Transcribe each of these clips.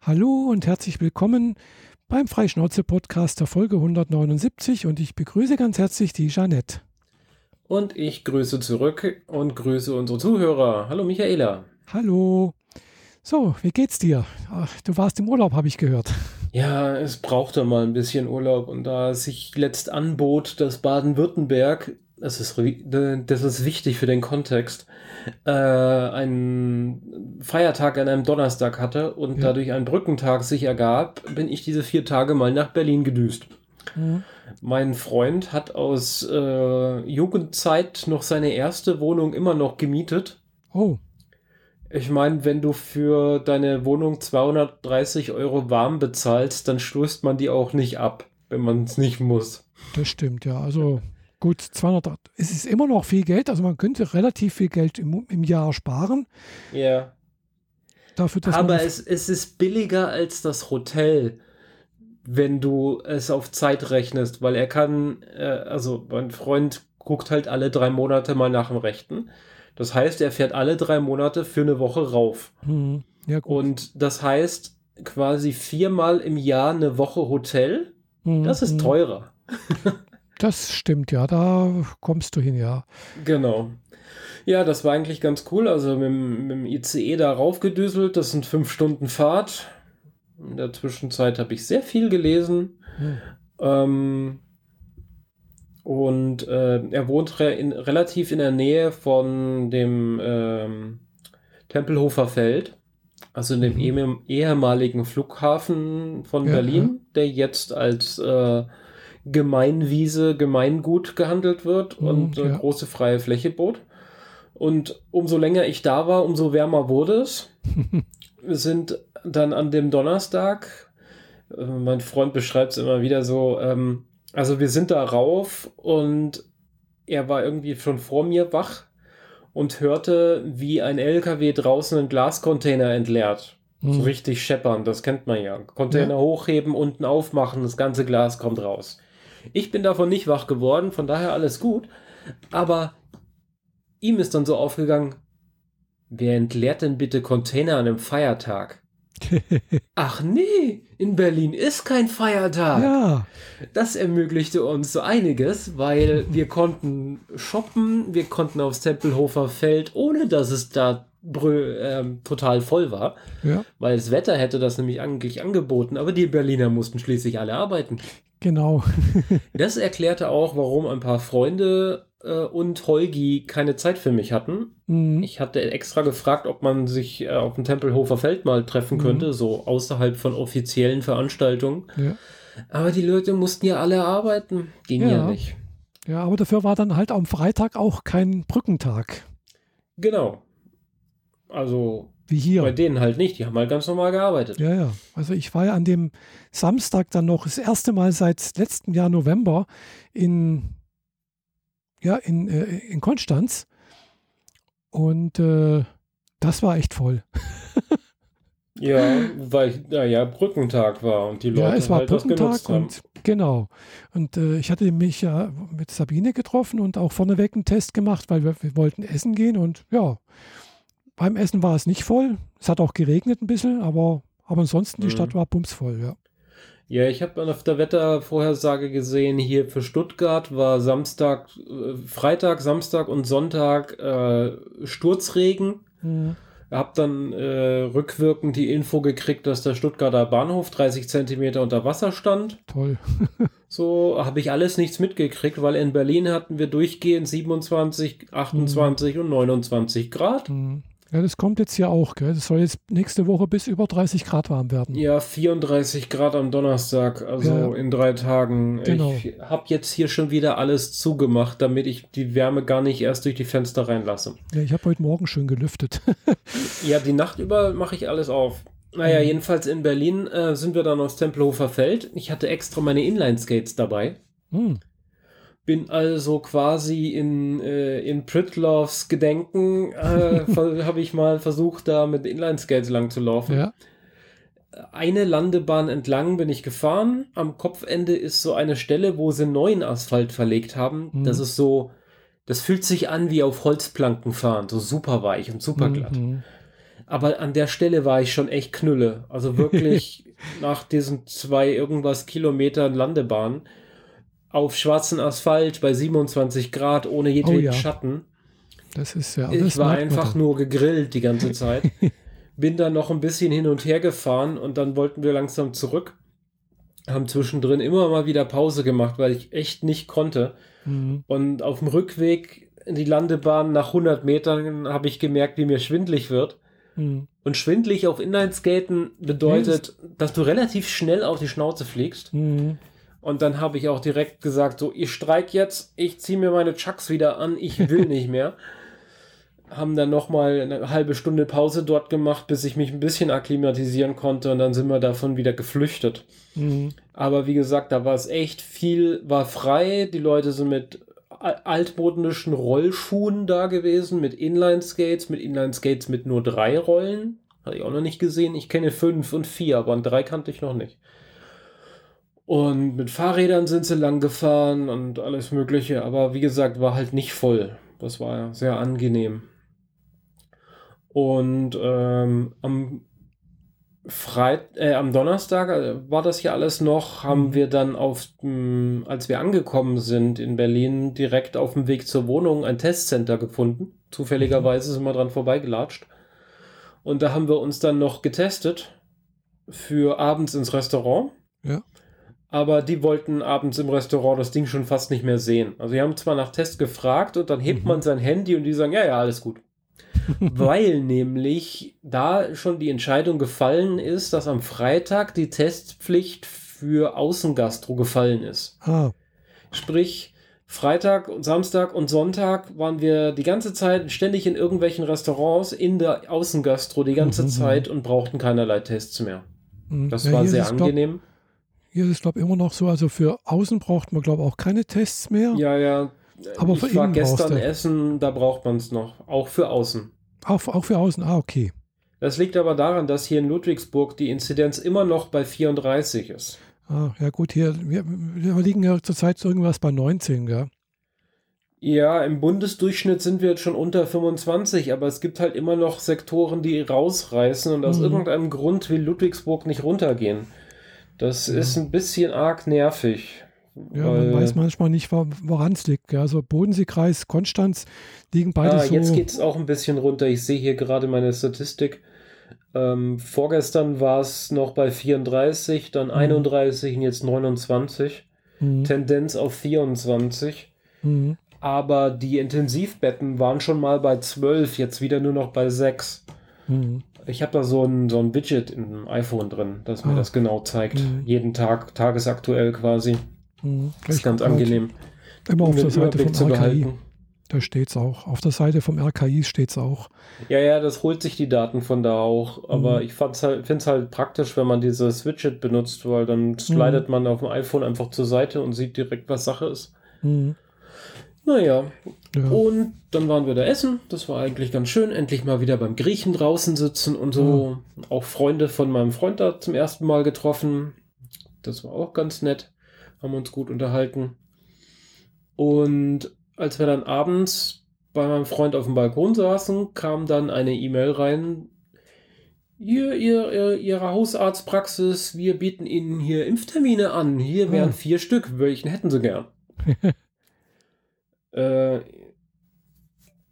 Hallo und herzlich willkommen beim Freischnauze-Podcast der Folge 179 und ich begrüße ganz herzlich die Jeanette. Und ich grüße zurück und grüße unsere Zuhörer. Hallo Michaela. Hallo. So, wie geht's dir? Ach, du warst im Urlaub, habe ich gehört. Ja, es brauchte mal ein bisschen Urlaub und da sich letzt anbot, dass Baden-Württemberg, das ist, das ist wichtig für den Kontext, äh, einen Feiertag an einem Donnerstag hatte und ja. dadurch ein Brückentag sich ergab, bin ich diese vier Tage mal nach Berlin gedüst. Mhm. Mein Freund hat aus äh, Jugendzeit noch seine erste Wohnung immer noch gemietet. Oh. Ich meine, wenn du für deine Wohnung 230 Euro warm bezahlst, dann stößt man die auch nicht ab, wenn man es nicht muss. Das stimmt, ja. Also gut, 200, es ist immer noch viel Geld, also man könnte relativ viel Geld im, im Jahr sparen. Ja. Dafür, dass Aber es, es ist billiger als das Hotel, wenn du es auf Zeit rechnest, weil er kann, äh, also mein Freund guckt halt alle drei Monate mal nach dem Rechten. Das heißt, er fährt alle drei Monate für eine Woche rauf. Mhm. Ja, gut. Und das heißt quasi viermal im Jahr eine Woche Hotel. Mhm. Das ist mhm. teurer. das stimmt, ja, da kommst du hin, ja. Genau. Ja, das war eigentlich ganz cool. Also mit, mit dem ICE da raufgedüselt. Das sind fünf Stunden Fahrt. In der Zwischenzeit habe ich sehr viel gelesen. Mhm. Ähm, und äh, er wohnt re in, relativ in der Nähe von dem ähm, Tempelhofer Feld, also in dem mhm. ehemaligen Flughafen von ja, Berlin, ja. der jetzt als äh, Gemeinwiese, Gemeingut gehandelt wird mhm, und ja. große freie Fläche bot. Und umso länger ich da war, umso wärmer wurde es. Wir sind dann an dem Donnerstag, äh, mein Freund beschreibt es immer wieder so, ähm, also wir sind da rauf und er war irgendwie schon vor mir wach und hörte, wie ein LKW draußen einen Glascontainer entleert. Mhm. So richtig scheppern, das kennt man ja. Container ja. hochheben, unten aufmachen, das ganze Glas kommt raus. Ich bin davon nicht wach geworden, von daher alles gut. Aber ihm ist dann so aufgegangen, wer entleert denn bitte Container an einem Feiertag? Ach nee, in Berlin ist kein Feiertag. Ja. Das ermöglichte uns so einiges, weil wir konnten shoppen, wir konnten aufs Tempelhofer Feld, ohne dass es da äh, total voll war. Ja. Weil das Wetter hätte das nämlich eigentlich angeboten, aber die Berliner mussten schließlich alle arbeiten. Genau. das erklärte auch, warum ein paar Freunde äh, und Holgi keine Zeit für mich hatten. Mhm. Ich hatte extra gefragt, ob man sich äh, auf dem Tempelhofer Feld mal treffen mhm. könnte, so außerhalb von offiziellen Veranstaltungen. Ja. Aber die Leute mussten ja alle arbeiten. Ging ja. ja nicht. Ja, aber dafür war dann halt am Freitag auch kein Brückentag. Genau. Also wie hier. Bei denen halt nicht, die haben halt ganz normal gearbeitet. Ja, ja. Also ich war ja an dem Samstag dann noch das erste Mal seit letztem Jahr November in ja, in, äh, in Konstanz. Und äh, das war echt voll. ja, weil ja, ja Brückentag war und die Leute ja, es war halt Brückentag und genau. Und äh, ich hatte mich ja mit Sabine getroffen und auch vorneweg einen Test gemacht, weil wir, wir wollten essen gehen und ja, beim Essen war es nicht voll. Es hat auch geregnet ein bisschen, aber, aber ansonsten die mhm. Stadt war bumsvoll, ja. Ja, ich habe auf der Wettervorhersage gesehen, hier für Stuttgart war Samstag, äh, Freitag, Samstag und Sonntag äh, Sturzregen. Mhm. Hab dann äh, rückwirkend die Info gekriegt, dass der Stuttgarter Bahnhof 30 Zentimeter unter Wasser stand. Toll. so habe ich alles nichts mitgekriegt, weil in Berlin hatten wir durchgehend 27, 28 mhm. und 29 Grad. Mhm. Ja, das kommt jetzt ja auch. Gell? Das soll jetzt nächste Woche bis über 30 Grad warm werden. Ja, 34 Grad am Donnerstag, also ja, in drei Tagen. Genau. Ich habe jetzt hier schon wieder alles zugemacht, damit ich die Wärme gar nicht erst durch die Fenster reinlasse. Ja, ich habe heute Morgen schön gelüftet. ja, die Nacht über mache ich alles auf. Naja, mhm. jedenfalls in Berlin äh, sind wir dann aufs Tempelhofer Feld. Ich hatte extra meine Inline-Skates dabei. Mhm. Bin also quasi in, äh, in Pritloffs Gedenken, äh, habe ich mal versucht, da mit Inline-Skates lang zu laufen. Ja. Eine Landebahn entlang bin ich gefahren. Am Kopfende ist so eine Stelle, wo sie neuen Asphalt verlegt haben. Mhm. Das ist so, das fühlt sich an wie auf Holzplanken fahren, so super weich und super glatt. Mhm. Aber an der Stelle war ich schon echt knülle. Also wirklich nach diesen zwei irgendwas Kilometern Landebahn auf schwarzen Asphalt bei 27 Grad ohne jedweden Oh ja. Schatten. Das ist ja Ich alles war merkt man einfach nur gegrillt die ganze Zeit. Bin dann noch ein bisschen hin und her gefahren und dann wollten wir langsam zurück. Haben zwischendrin immer mal wieder Pause gemacht, weil ich echt nicht konnte. Mhm. Und auf dem Rückweg in die Landebahn nach 100 Metern habe ich gemerkt, wie mir schwindlig wird. Mhm. Und schwindlig auf Inlineskaten bedeutet, dass du relativ schnell auf die Schnauze fliegst. Mhm. Und dann habe ich auch direkt gesagt, so, ich streik jetzt, ich ziehe mir meine Chucks wieder an, ich will nicht mehr. Haben dann nochmal eine halbe Stunde Pause dort gemacht, bis ich mich ein bisschen akklimatisieren konnte und dann sind wir davon wieder geflüchtet. Mhm. Aber wie gesagt, da war es echt viel, war frei. Die Leute sind mit al- altmodischen Rollschuhen da gewesen, mit Inline-Skates, mit Inline-Skates mit nur drei Rollen. Hatte ich auch noch nicht gesehen. Ich kenne fünf und vier, aber an drei kannte ich noch nicht. Und mit Fahrrädern sind sie lang gefahren und alles Mögliche. Aber wie gesagt, war halt nicht voll. Das war sehr angenehm. Und ähm, am Freit äh, am Donnerstag äh, war das ja alles noch, haben Mhm. wir dann auf, dem- als wir angekommen sind in Berlin, direkt auf dem Weg zur Wohnung ein Testcenter gefunden. Zufälligerweise sind wir dran vorbeigelatscht. Und da haben wir uns dann noch getestet für abends ins Restaurant. Ja. Aber die wollten abends im Restaurant das Ding schon fast nicht mehr sehen. Also die haben zwar nach Test gefragt und dann hebt Mhm. man sein Handy und die sagen, ja, ja, alles gut. Weil nämlich da schon die Entscheidung gefallen ist, dass am Freitag die Testpflicht für Außengastro gefallen ist. Ah, Sprich, Freitag und Samstag und Sonntag waren wir die ganze Zeit ständig in irgendwelchen Restaurants in der Außengastro die ganze Mhm. Zeit und brauchten keinerlei Tests mehr. mhm. Das Ja, war sehr angenehm. Hier ist es, glaube ich, immer noch so. Also für außen braucht man, glaube ich, auch keine Tests mehr. Ja, ja. Aber ich für war innen gestern essen, da braucht man es noch. Auch für außen. Auch, auch für außen. Ah, okay. Das liegt aber daran, dass hier in Ludwigsburg die Inzidenz immer noch bei 34 ist. Ah, ja gut, hier, wir, wir liegen ja zurzeit so irgendwas bei 19, gell? Ja, im Bundesdurchschnitt sind wir jetzt schon unter 25, aber es gibt halt immer noch Sektoren, die rausreißen und aus Mhm. irgendeinem Grund will Ludwigsburg nicht runtergehen. Das Ja. ist ein bisschen arg nervig. Ja, man weiß manchmal nicht, wo- woran es liegt. Also Bodenseekreis, Konstanz liegen beide Ah, so. jetzt geht es auch ein bisschen runter. Ich sehe hier gerade meine Statistik. Ähm, vorgestern war es noch bei 34, dann 31 und jetzt 29. Mhm. Tendenz auf 24. Mhm. Aber die Intensivbetten waren schon mal bei 12, jetzt wieder nur noch bei 6. Mhm. Ich habe da so ein, so ein Widget im iPhone drin, das mir Ah. das genau zeigt. Mhm. Jeden Tag, tagesaktuell quasi. Mhm. Das ist ganz angenehm, Immer auf der Seite Überblick vom RKI. Da steht es auch. Auf der Seite vom RKI steht es auch. Ja, ja, das holt sich die Daten von da auch. Aber Mhm. ich halt, finde es halt praktisch, wenn man dieses Widget benutzt, weil dann Mhm. slidet man auf dem iPhone einfach zur Seite und sieht direkt, was Sache ist. Mhm. Naja, Ja. und dann waren wir da essen. Das war eigentlich ganz schön. Endlich mal wieder beim Griechen draußen sitzen und so. Auch Freunde von meinem Freund da zum ersten Mal getroffen. Das war auch ganz nett. Haben uns gut unterhalten. Und als wir dann abends bei meinem Freund auf dem Balkon saßen, kam dann eine E-Mail rein. Ihr, ihr, ihr, Ihre Hausarztpraxis, wir bieten Ihnen hier Impftermine an. Hier wären Ah. vier Stück. Welchen hätten Sie gern? äh,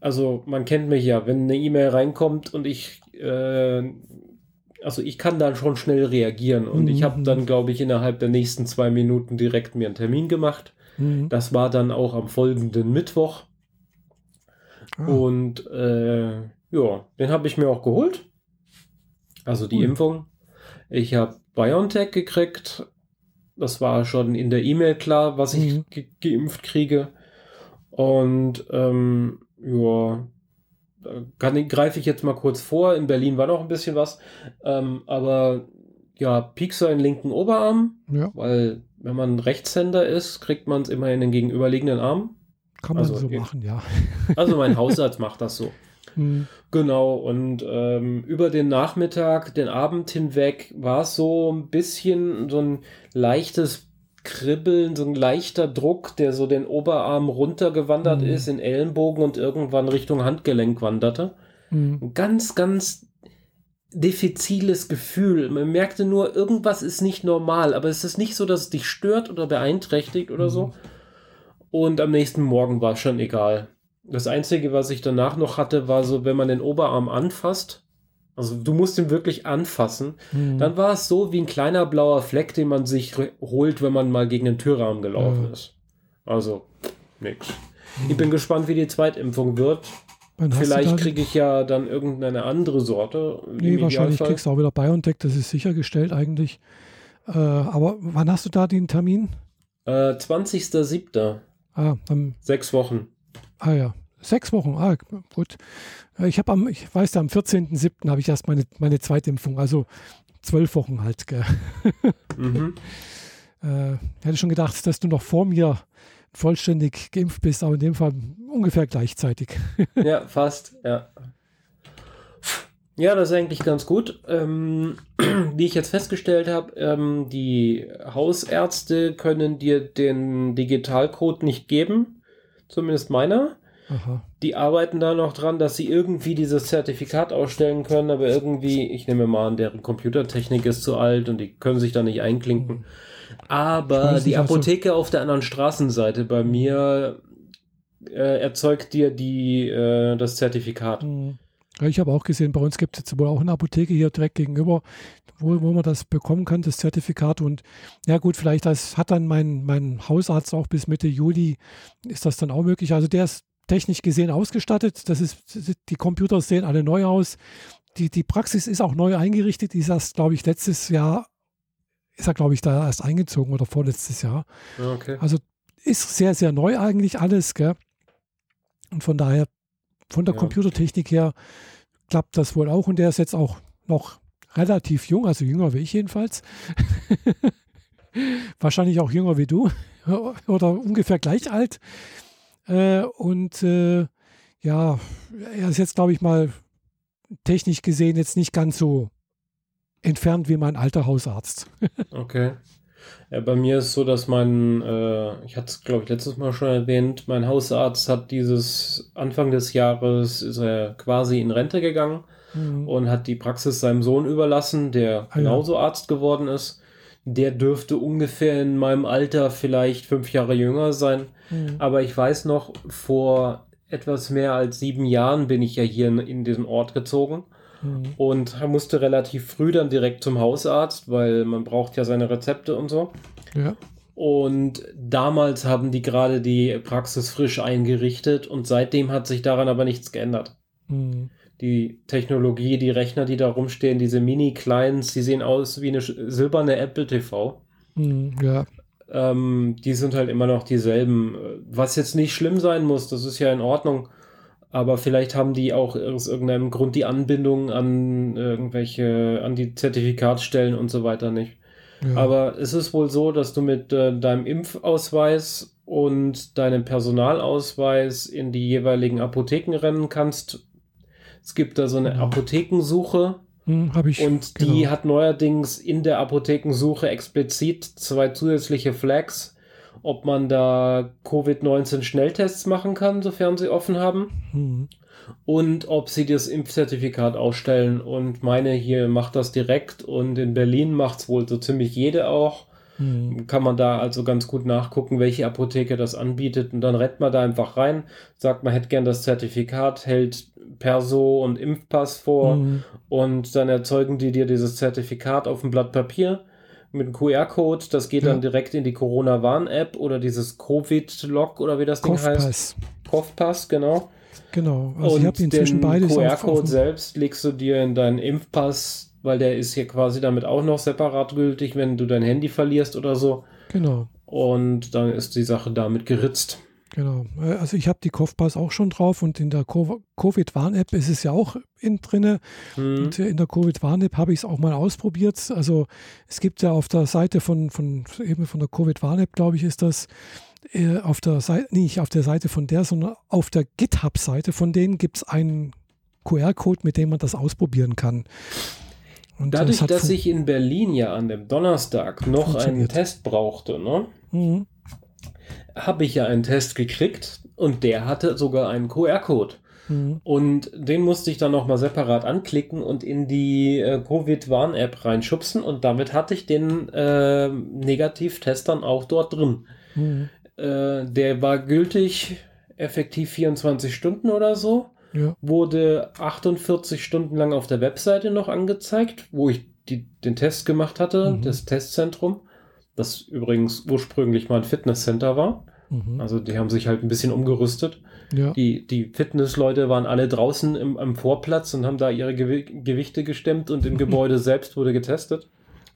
also man kennt mich ja, wenn eine E-Mail reinkommt und ich, äh, also ich kann dann schon schnell reagieren und ich habe Mhm. dann, glaube ich, innerhalb der nächsten zwei Minuten direkt mir einen Termin gemacht. Mhm. Das war dann auch am folgenden Mittwoch Ah. und äh, ja, den habe ich mir auch geholt. Also die Cool. Impfung. Ich habe BioNTech gekriegt. Das war schon in der E-Mail klar, was ich Mhm. ge geimpft kriege. Und ähm, ja, kann greife ich jetzt mal kurz vor. In Berlin war noch ein bisschen was. Ähm, aber ja, Piekser in linken Oberarm, ja, weil wenn man Rechtshänder ist, kriegt man es immer in den gegenüberliegenden Arm. kann man also so machen, ja. Also mein Hausarzt macht das so. Mhm. Genau, und ähm, über den Nachmittag, den Abend hinweg war es so ein bisschen so ein leichtes Kribbeln, so ein leichter Druck, der so den Oberarm runtergewandert Mhm. ist in Ellenbogen und irgendwann Richtung Handgelenk wanderte. Mhm. Ein ganz, ganz diffiziles Gefühl. Man merkte nur, irgendwas ist nicht normal, aber es ist nicht so, dass es dich stört oder beeinträchtigt oder mhm. so. Und am nächsten Morgen war es schon egal. Das Einzige, was ich danach noch hatte, war so, wenn man den Oberarm anfasst, also du musst ihn wirklich anfassen, mhm. dann war es so wie ein kleiner blauer Fleck, den man sich holt, wenn man mal gegen den Türrahmen gelaufen mhm. ist. Also, nix. Mhm. Ich bin gespannt, wie die Zweitimpfung wird. Wann Vielleicht kriege ich ja dann irgendeine andere Sorte. Nee, wahrscheinlich kriegst du auch wieder BioNTech, das ist sichergestellt eigentlich. Äh, aber wann hast du da den Termin? Äh, 20.07. Ah, am, Sechs Wochen. Ah ja, sechs Wochen. Ah, gut. Äh, ich habe am, ich weiß am 14.07. habe ich erst meine, meine Zweitimpfung, also zwölf Wochen halt. Gell. Mhm. äh, hätte schon gedacht, dass du noch vor mir vollständig geimpft bist, aber in dem Fall ungefähr gleichzeitig. ja, fast, ja. Ja, das ist eigentlich ganz gut. Ähm, wie ich jetzt festgestellt habe, ähm, die Hausärzte können dir den Digitalcode nicht geben, zumindest meiner. Aha. Die arbeiten da noch dran, dass sie irgendwie dieses Zertifikat ausstellen können, aber irgendwie, ich nehme mal an, deren Computertechnik ist zu alt und die können sich da nicht einklinken. Aber die Apotheke auf der anderen Straßenseite bei mir äh, erzeugt dir die, äh, das Zertifikat. Mhm. Ja, ich habe auch gesehen, bei uns gibt es jetzt wohl auch eine Apotheke hier direkt gegenüber, wo, wo man das bekommen kann, das Zertifikat. Und ja gut, vielleicht das hat dann mein, mein Hausarzt auch bis Mitte Juli, ist das dann auch möglich. Also der ist technisch gesehen ausgestattet. Das ist, die Computer sehen alle neu aus. Die, die Praxis ist auch neu eingerichtet. Die ist erst, glaube ich, letztes Jahr, ist er, glaube ich, da erst eingezogen oder vorletztes Jahr. Okay. Also ist sehr, sehr neu eigentlich alles. Gell? Und von daher, von der ja. Computertechnik her, klappt das wohl auch. Und der ist jetzt auch noch relativ jung, also jünger wie ich jedenfalls. Wahrscheinlich auch jünger wie du oder ungefähr gleich alt. Äh, und äh, ja, er ist jetzt, glaube ich mal, technisch gesehen jetzt nicht ganz so entfernt wie mein alter Hausarzt. okay. Ja, bei mir ist so, dass mein, äh, ich hatte es glaube ich letztes Mal schon erwähnt, mein Hausarzt hat dieses Anfang des Jahres ist er quasi in Rente gegangen mhm. und hat die Praxis seinem Sohn überlassen, der ah, genauso ja. Arzt geworden ist der dürfte ungefähr in meinem Alter vielleicht fünf Jahre jünger sein. Mhm. Aber ich weiß noch, vor etwas mehr als sieben Jahren bin ich ja hier in, in diesen Ort gezogen mhm. und musste relativ früh dann direkt zum Hausarzt, weil man braucht ja seine Rezepte und so. Ja. Und damals haben die gerade die Praxis frisch eingerichtet und seitdem hat sich daran aber nichts geändert. Mhm die Technologie, die Rechner, die da rumstehen, diese Mini-Clients, die sehen aus wie eine silberne Apple TV. Mm, ja. Ähm, die sind halt immer noch dieselben. Was jetzt nicht schlimm sein muss, das ist ja in Ordnung. Aber vielleicht haben die auch aus irgendeinem Grund die Anbindung an irgendwelche, an die Zertifikatsstellen und so weiter nicht. Ja. Aber es ist wohl so, dass du mit äh, deinem Impfausweis und deinem Personalausweis in die jeweiligen Apotheken rennen kannst, es gibt da so eine Apothekensuche. Hm, Habe ich. Und die genau. hat neuerdings in der Apothekensuche explizit zwei zusätzliche Flags, ob man da Covid-19 Schnelltests machen kann, sofern sie offen haben. Mhm. Und ob sie das Impfzertifikat ausstellen. Und meine hier macht das direkt und in Berlin macht es wohl so ziemlich jede auch. Mhm. Kann man da also ganz gut nachgucken, welche Apotheke das anbietet und dann rennt man da einfach rein, sagt, man hätte gern das Zertifikat, hält Perso und Impfpass vor mhm. und dann erzeugen die dir dieses Zertifikat auf dem Blatt Papier mit einem QR-Code. Das geht ja. dann direkt in die Corona-Warn-App oder dieses Covid-Log oder wie das Ding heißt. Kopfpass, genau. Genau, also und ich habe inzwischen beides. Den QR-Code selbst legst du dir in deinen Impfpass, weil der ist hier quasi damit auch noch separat gültig, wenn du dein Handy verlierst oder so. Genau. Und dann ist die Sache damit geritzt. Genau. Äh, also ich habe die Kopfpass auch schon drauf und in der Covid-Warn-App ist es ja auch in drinne. Mhm. Und in der Covid-Warn-App habe ich es auch mal ausprobiert. Also es gibt ja auf der Seite von, von eben von der Covid-Warn-App, glaube ich, ist das äh, auf der Seite, nicht auf der Seite von der, sondern auf der GitHub-Seite von denen gibt es einen QR-Code, mit dem man das ausprobieren kann. Und Dadurch, das dass ich in Berlin ja an dem Donnerstag noch einen Test brauchte, ne? Mhm habe ich ja einen Test gekriegt und der hatte sogar einen QR-Code. Mhm. Und den musste ich dann nochmal separat anklicken und in die äh, Covid-Warn-App reinschubsen und damit hatte ich den äh, Negativtest dann auch dort drin. Mhm. Äh, der war gültig effektiv 24 Stunden oder so. Ja. Wurde 48 Stunden lang auf der Webseite noch angezeigt, wo ich die, den Test gemacht hatte, mhm. das Testzentrum, das übrigens ursprünglich mal ein Fitnesscenter war. Mhm. Also die haben sich halt ein bisschen umgerüstet. Ja. Die, die Fitnessleute waren alle draußen im, am Vorplatz und haben da ihre Gew Gewichte gestemmt und im Gebäude selbst wurde getestet.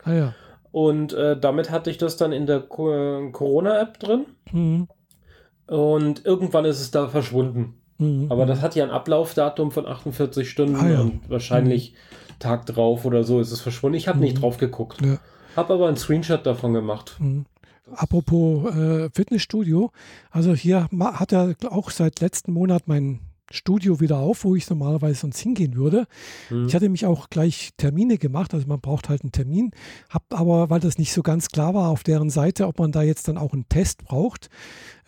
Ah ja. Und äh, damit hatte ich das dann in der Co Corona-App drin. Mhm. Und irgendwann ist es da verschwunden. Mhm. Aber das hat ja ein Ablaufdatum von 48 Stunden ah, ja. und wahrscheinlich mhm. Tag drauf oder so ist es verschwunden. Ich habe nicht mhm. drauf geguckt. Ja. Habe aber einen Screenshot davon gemacht. Mhm. Apropos äh, Fitnessstudio, also hier hat er auch seit letzten Monat mein Studio wieder auf, wo ich normalerweise sonst hingehen würde. Mhm. Ich hatte mich auch gleich Termine gemacht, also man braucht halt einen Termin, habe aber, weil das nicht so ganz klar war auf deren Seite, ob man da jetzt dann auch einen Test braucht.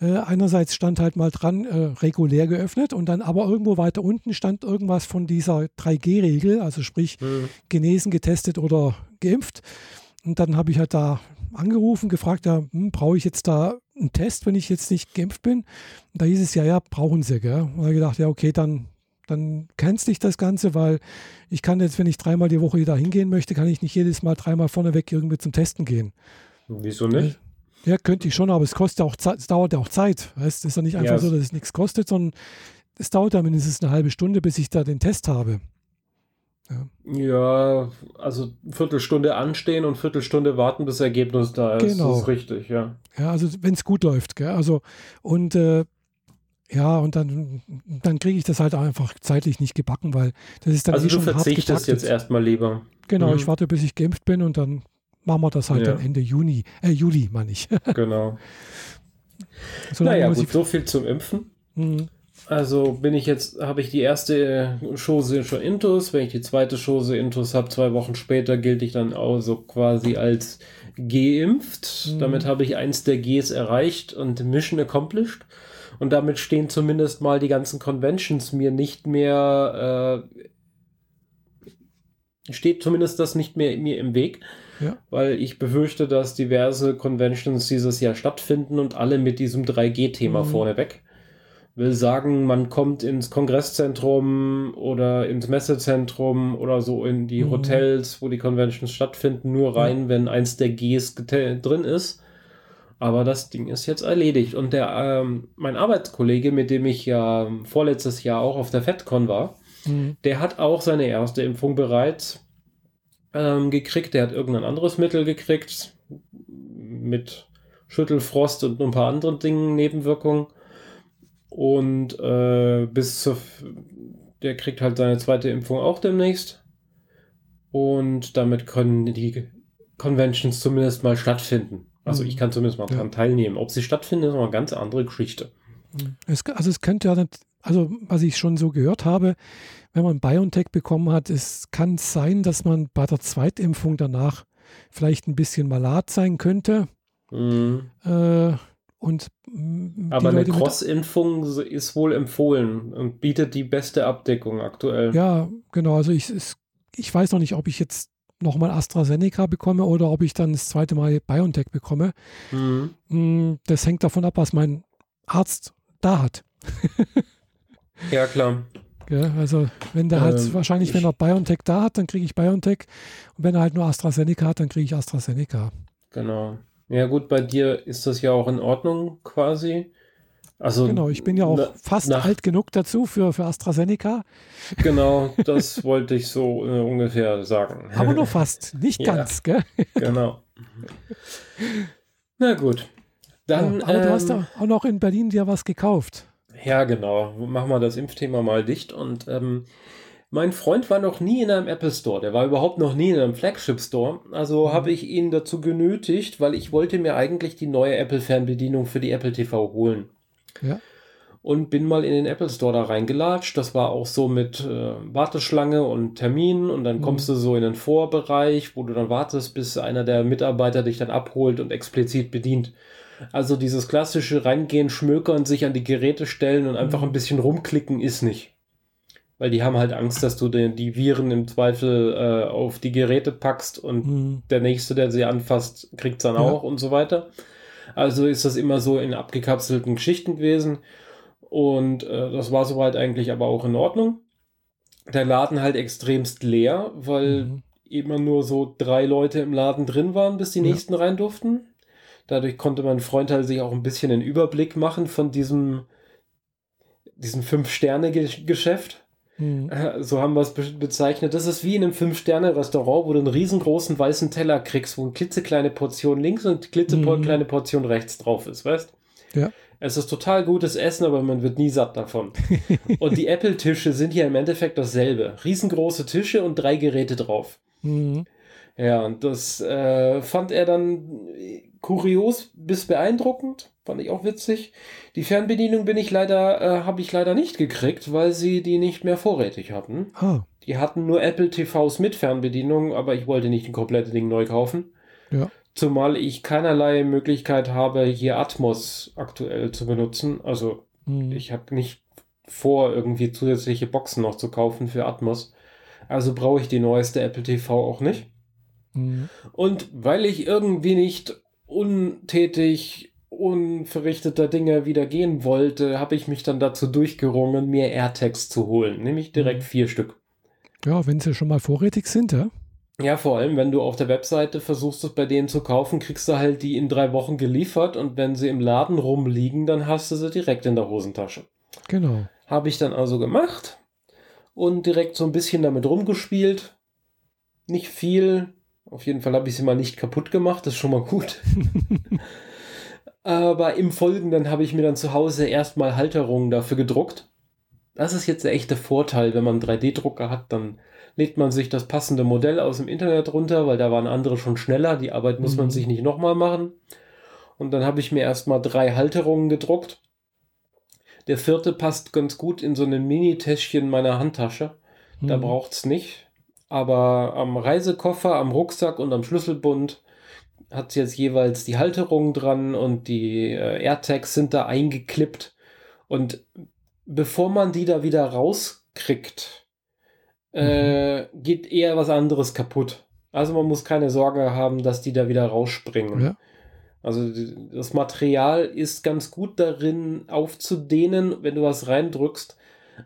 Äh, einerseits stand halt mal dran, äh, regulär geöffnet und dann aber irgendwo weiter unten stand irgendwas von dieser 3G-Regel, also sprich mhm. genesen, getestet oder geimpft. Und dann habe ich halt da angerufen, gefragt, ja, hm, brauche ich jetzt da einen Test, wenn ich jetzt nicht geimpft bin? Und da hieß es ja, ja, brauchen sie. Gell? Und da habe ich gedacht, ja, okay, dann, dann kennst dich das Ganze, weil ich kann jetzt, wenn ich dreimal die Woche da hingehen möchte, kann ich nicht jedes Mal dreimal vorneweg irgendwie zum Testen gehen. Wieso nicht? Ja, könnte ich schon, aber es kostet auch es dauert ja auch Zeit. Weißt? Es ist ja nicht einfach ja, so, dass es nichts kostet, sondern es dauert ja mindestens eine halbe Stunde, bis ich da den Test habe. Ja. ja, also Viertelstunde anstehen und Viertelstunde warten, bis das Ergebnis da ist. Genau. Das ist richtig, ja. Ja, also wenn es gut läuft, gell? Also und äh, ja, und dann, dann kriege ich das halt einfach zeitlich nicht gebacken, weil das ist dann Also eh du verzichtest jetzt erstmal lieber. Genau, mhm. ich warte, bis ich geimpft bin und dann machen wir das halt ja. dann Ende Juni, äh, Juli, meine ich. genau. naja, gut, so viel zum Impfen. Mhm. Also bin ich jetzt, habe ich die erste Chose schon intus. Wenn ich die zweite Chose intus habe, zwei Wochen später gilt ich dann auch so quasi als geimpft. Mhm. Damit habe ich eins der Gs erreicht und Mission accomplished. Und damit stehen zumindest mal die ganzen Conventions mir nicht mehr, äh, steht zumindest das nicht mehr mir im Weg. Ja. Weil ich befürchte, dass diverse Conventions dieses Jahr stattfinden und alle mit diesem 3G-Thema mhm. vorneweg will sagen, man kommt ins Kongresszentrum oder ins Messezentrum oder so in die mhm. Hotels, wo die Conventions stattfinden, nur rein, mhm. wenn eins der Gs drin ist. Aber das Ding ist jetzt erledigt. Und der, ähm, mein Arbeitskollege, mit dem ich ja vorletztes Jahr auch auf der FedCon war, mhm. der hat auch seine erste Impfung bereits ähm, gekriegt. Der hat irgendein anderes Mittel gekriegt mit Schüttelfrost und ein paar anderen Dingen, Nebenwirkungen. Und äh, bis zur. Der kriegt halt seine zweite Impfung auch demnächst. Und damit können die Conventions zumindest mal stattfinden. Also mhm. ich kann zumindest mal daran ja. teilnehmen. Ob sie stattfinden, ist noch eine ganz andere Geschichte. Es, also es könnte ja, nicht, also was ich schon so gehört habe, wenn man BioNTech bekommen hat, es kann sein, dass man bei der Zweitimpfung danach vielleicht ein bisschen malat sein könnte. Mhm. Äh, und Aber eine Cross-Impfung ist wohl empfohlen und bietet die beste Abdeckung aktuell. Ja, genau. Also ich, ich weiß noch nicht, ob ich jetzt nochmal AstraZeneca bekomme oder ob ich dann das zweite Mal BioNTech bekomme. Mhm. Mm, das hängt davon ab, was mein Arzt da hat. ja, klar. Also wenn der halt ähm, wahrscheinlich, wenn er BioNTech da hat, dann kriege ich BioNTech. Und wenn er halt nur AstraZeneca hat, dann kriege ich AstraZeneca. Genau. Ja, gut, bei dir ist das ja auch in Ordnung quasi. Also, genau, ich bin ja auch na, fast nach, alt genug dazu für, für AstraZeneca. Genau, das wollte ich so äh, ungefähr sagen. Aber nur fast, nicht ja, ganz, gell? Genau. Na gut. Dann, ja, aber ähm, du hast ähm, auch noch in Berlin dir was gekauft. Ja, genau. Machen wir das Impfthema mal dicht und ähm, mein Freund war noch nie in einem Apple Store, der war überhaupt noch nie in einem Flagship Store. Also mhm. habe ich ihn dazu genötigt, weil ich wollte mir eigentlich die neue Apple Fernbedienung für die Apple TV holen. Ja. Und bin mal in den Apple Store da reingelatscht. Das war auch so mit äh, Warteschlange und Termin. Und dann mhm. kommst du so in den Vorbereich, wo du dann wartest, bis einer der Mitarbeiter dich dann abholt und explizit bedient. Also dieses klassische Reingehen, Schmökern, sich an die Geräte stellen und einfach mhm. ein bisschen rumklicken ist nicht. Weil die haben halt Angst, dass du den, die Viren im Zweifel äh, auf die Geräte packst und Mhm. der Nächste, der sie anfasst, kriegt es dann Ja. auch und so weiter. Also ist das immer so in abgekapselten Geschichten gewesen. Und äh, das war soweit eigentlich aber auch in Ordnung. Der Laden halt extremst leer, weil Mhm. immer nur so drei Leute im Laden drin waren, bis die Ja. nächsten rein durften. Dadurch konnte mein Freund halt sich auch ein bisschen den Überblick machen von diesem, diesem Fünf-Sterne-Geschäft. Mhm. Äh, So haben wir es be bezeichnet. Das ist wie in einem Fünf-Sterne-Restaurant, wo du einen riesengroßen weißen Teller kriegst, wo eine klitzekleine Portion links und klitzekleine Portion rechts drauf ist, weißt? Ja. Es ist total gutes Essen, aber man wird nie satt davon. und die Apple-Tische sind hier im Endeffekt dasselbe. Riesengroße Tische und drei Geräte drauf. Mhm. Ja, und das äh, fand er dann kurios bis beeindruckend. Fand ich auch witzig. Die Fernbedienung bin ich leider, äh, habe ich leider nicht gekriegt, weil sie die nicht mehr vorrätig hatten. Ah, Die hatten nur Apple TVs mit Fernbedienung, aber ich wollte nicht ein komplettes Ding neu kaufen. Ja. Zumal ich keinerlei Möglichkeit habe, hier Atmos aktuell zu benutzen. Also mhm. ich habe nicht vor, irgendwie zusätzliche Boxen noch zu kaufen für Atmos. Also brauche ich die neueste Apple TV auch nicht. Mhm. Und weil ich irgendwie nicht untätig, unverrichteter Dinge wieder gehen wollte, habe ich mich dann dazu durchgerungen, mir AirTags zu holen. Nämlich direkt Mhm. vier Stück. Ja, wenn sie schon mal vorrätig sind, ja. Ja, vor allem, wenn du auf der Webseite versuchst, es bei denen zu kaufen, kriegst du halt die in drei Wochen geliefert und wenn sie im Laden rumliegen, dann hast du sie direkt in der Hosentasche. Genau. Habe ich dann also gemacht und direkt so ein bisschen damit rumgespielt. Nicht viel. Auf jeden Fall habe ich sie mal nicht kaputt gemacht, das ist schon mal gut. Aber im Folgenden habe ich mir dann zu Hause erstmal Halterungen dafür gedruckt. Das ist jetzt der echte Vorteil, wenn man einen 3D-Drucker hat, dann lädt man sich das passende Modell aus dem Internet runter, weil da waren andere schon schneller. Die Arbeit muss man Mhm. sich nicht nochmal machen. Und dann habe ich mir erstmal drei Halterungen gedruckt. Der vierte passt ganz gut in so ein Mini-Täschchen meiner Handtasche. Da Mhm. braucht es nicht. Aber am Reisekoffer, am Rucksack und am Schlüsselbund hat es jetzt jeweils die Halterung dran und die äh, AirTags sind da eingeklippt. Und bevor man die da wieder rauskriegt, äh, geht eher was anderes kaputt. Also man muss keine Sorge haben, dass die da wieder rausspringen. Ja. Also das Material ist ganz gut darin aufzudehnen, wenn du was reindrückst,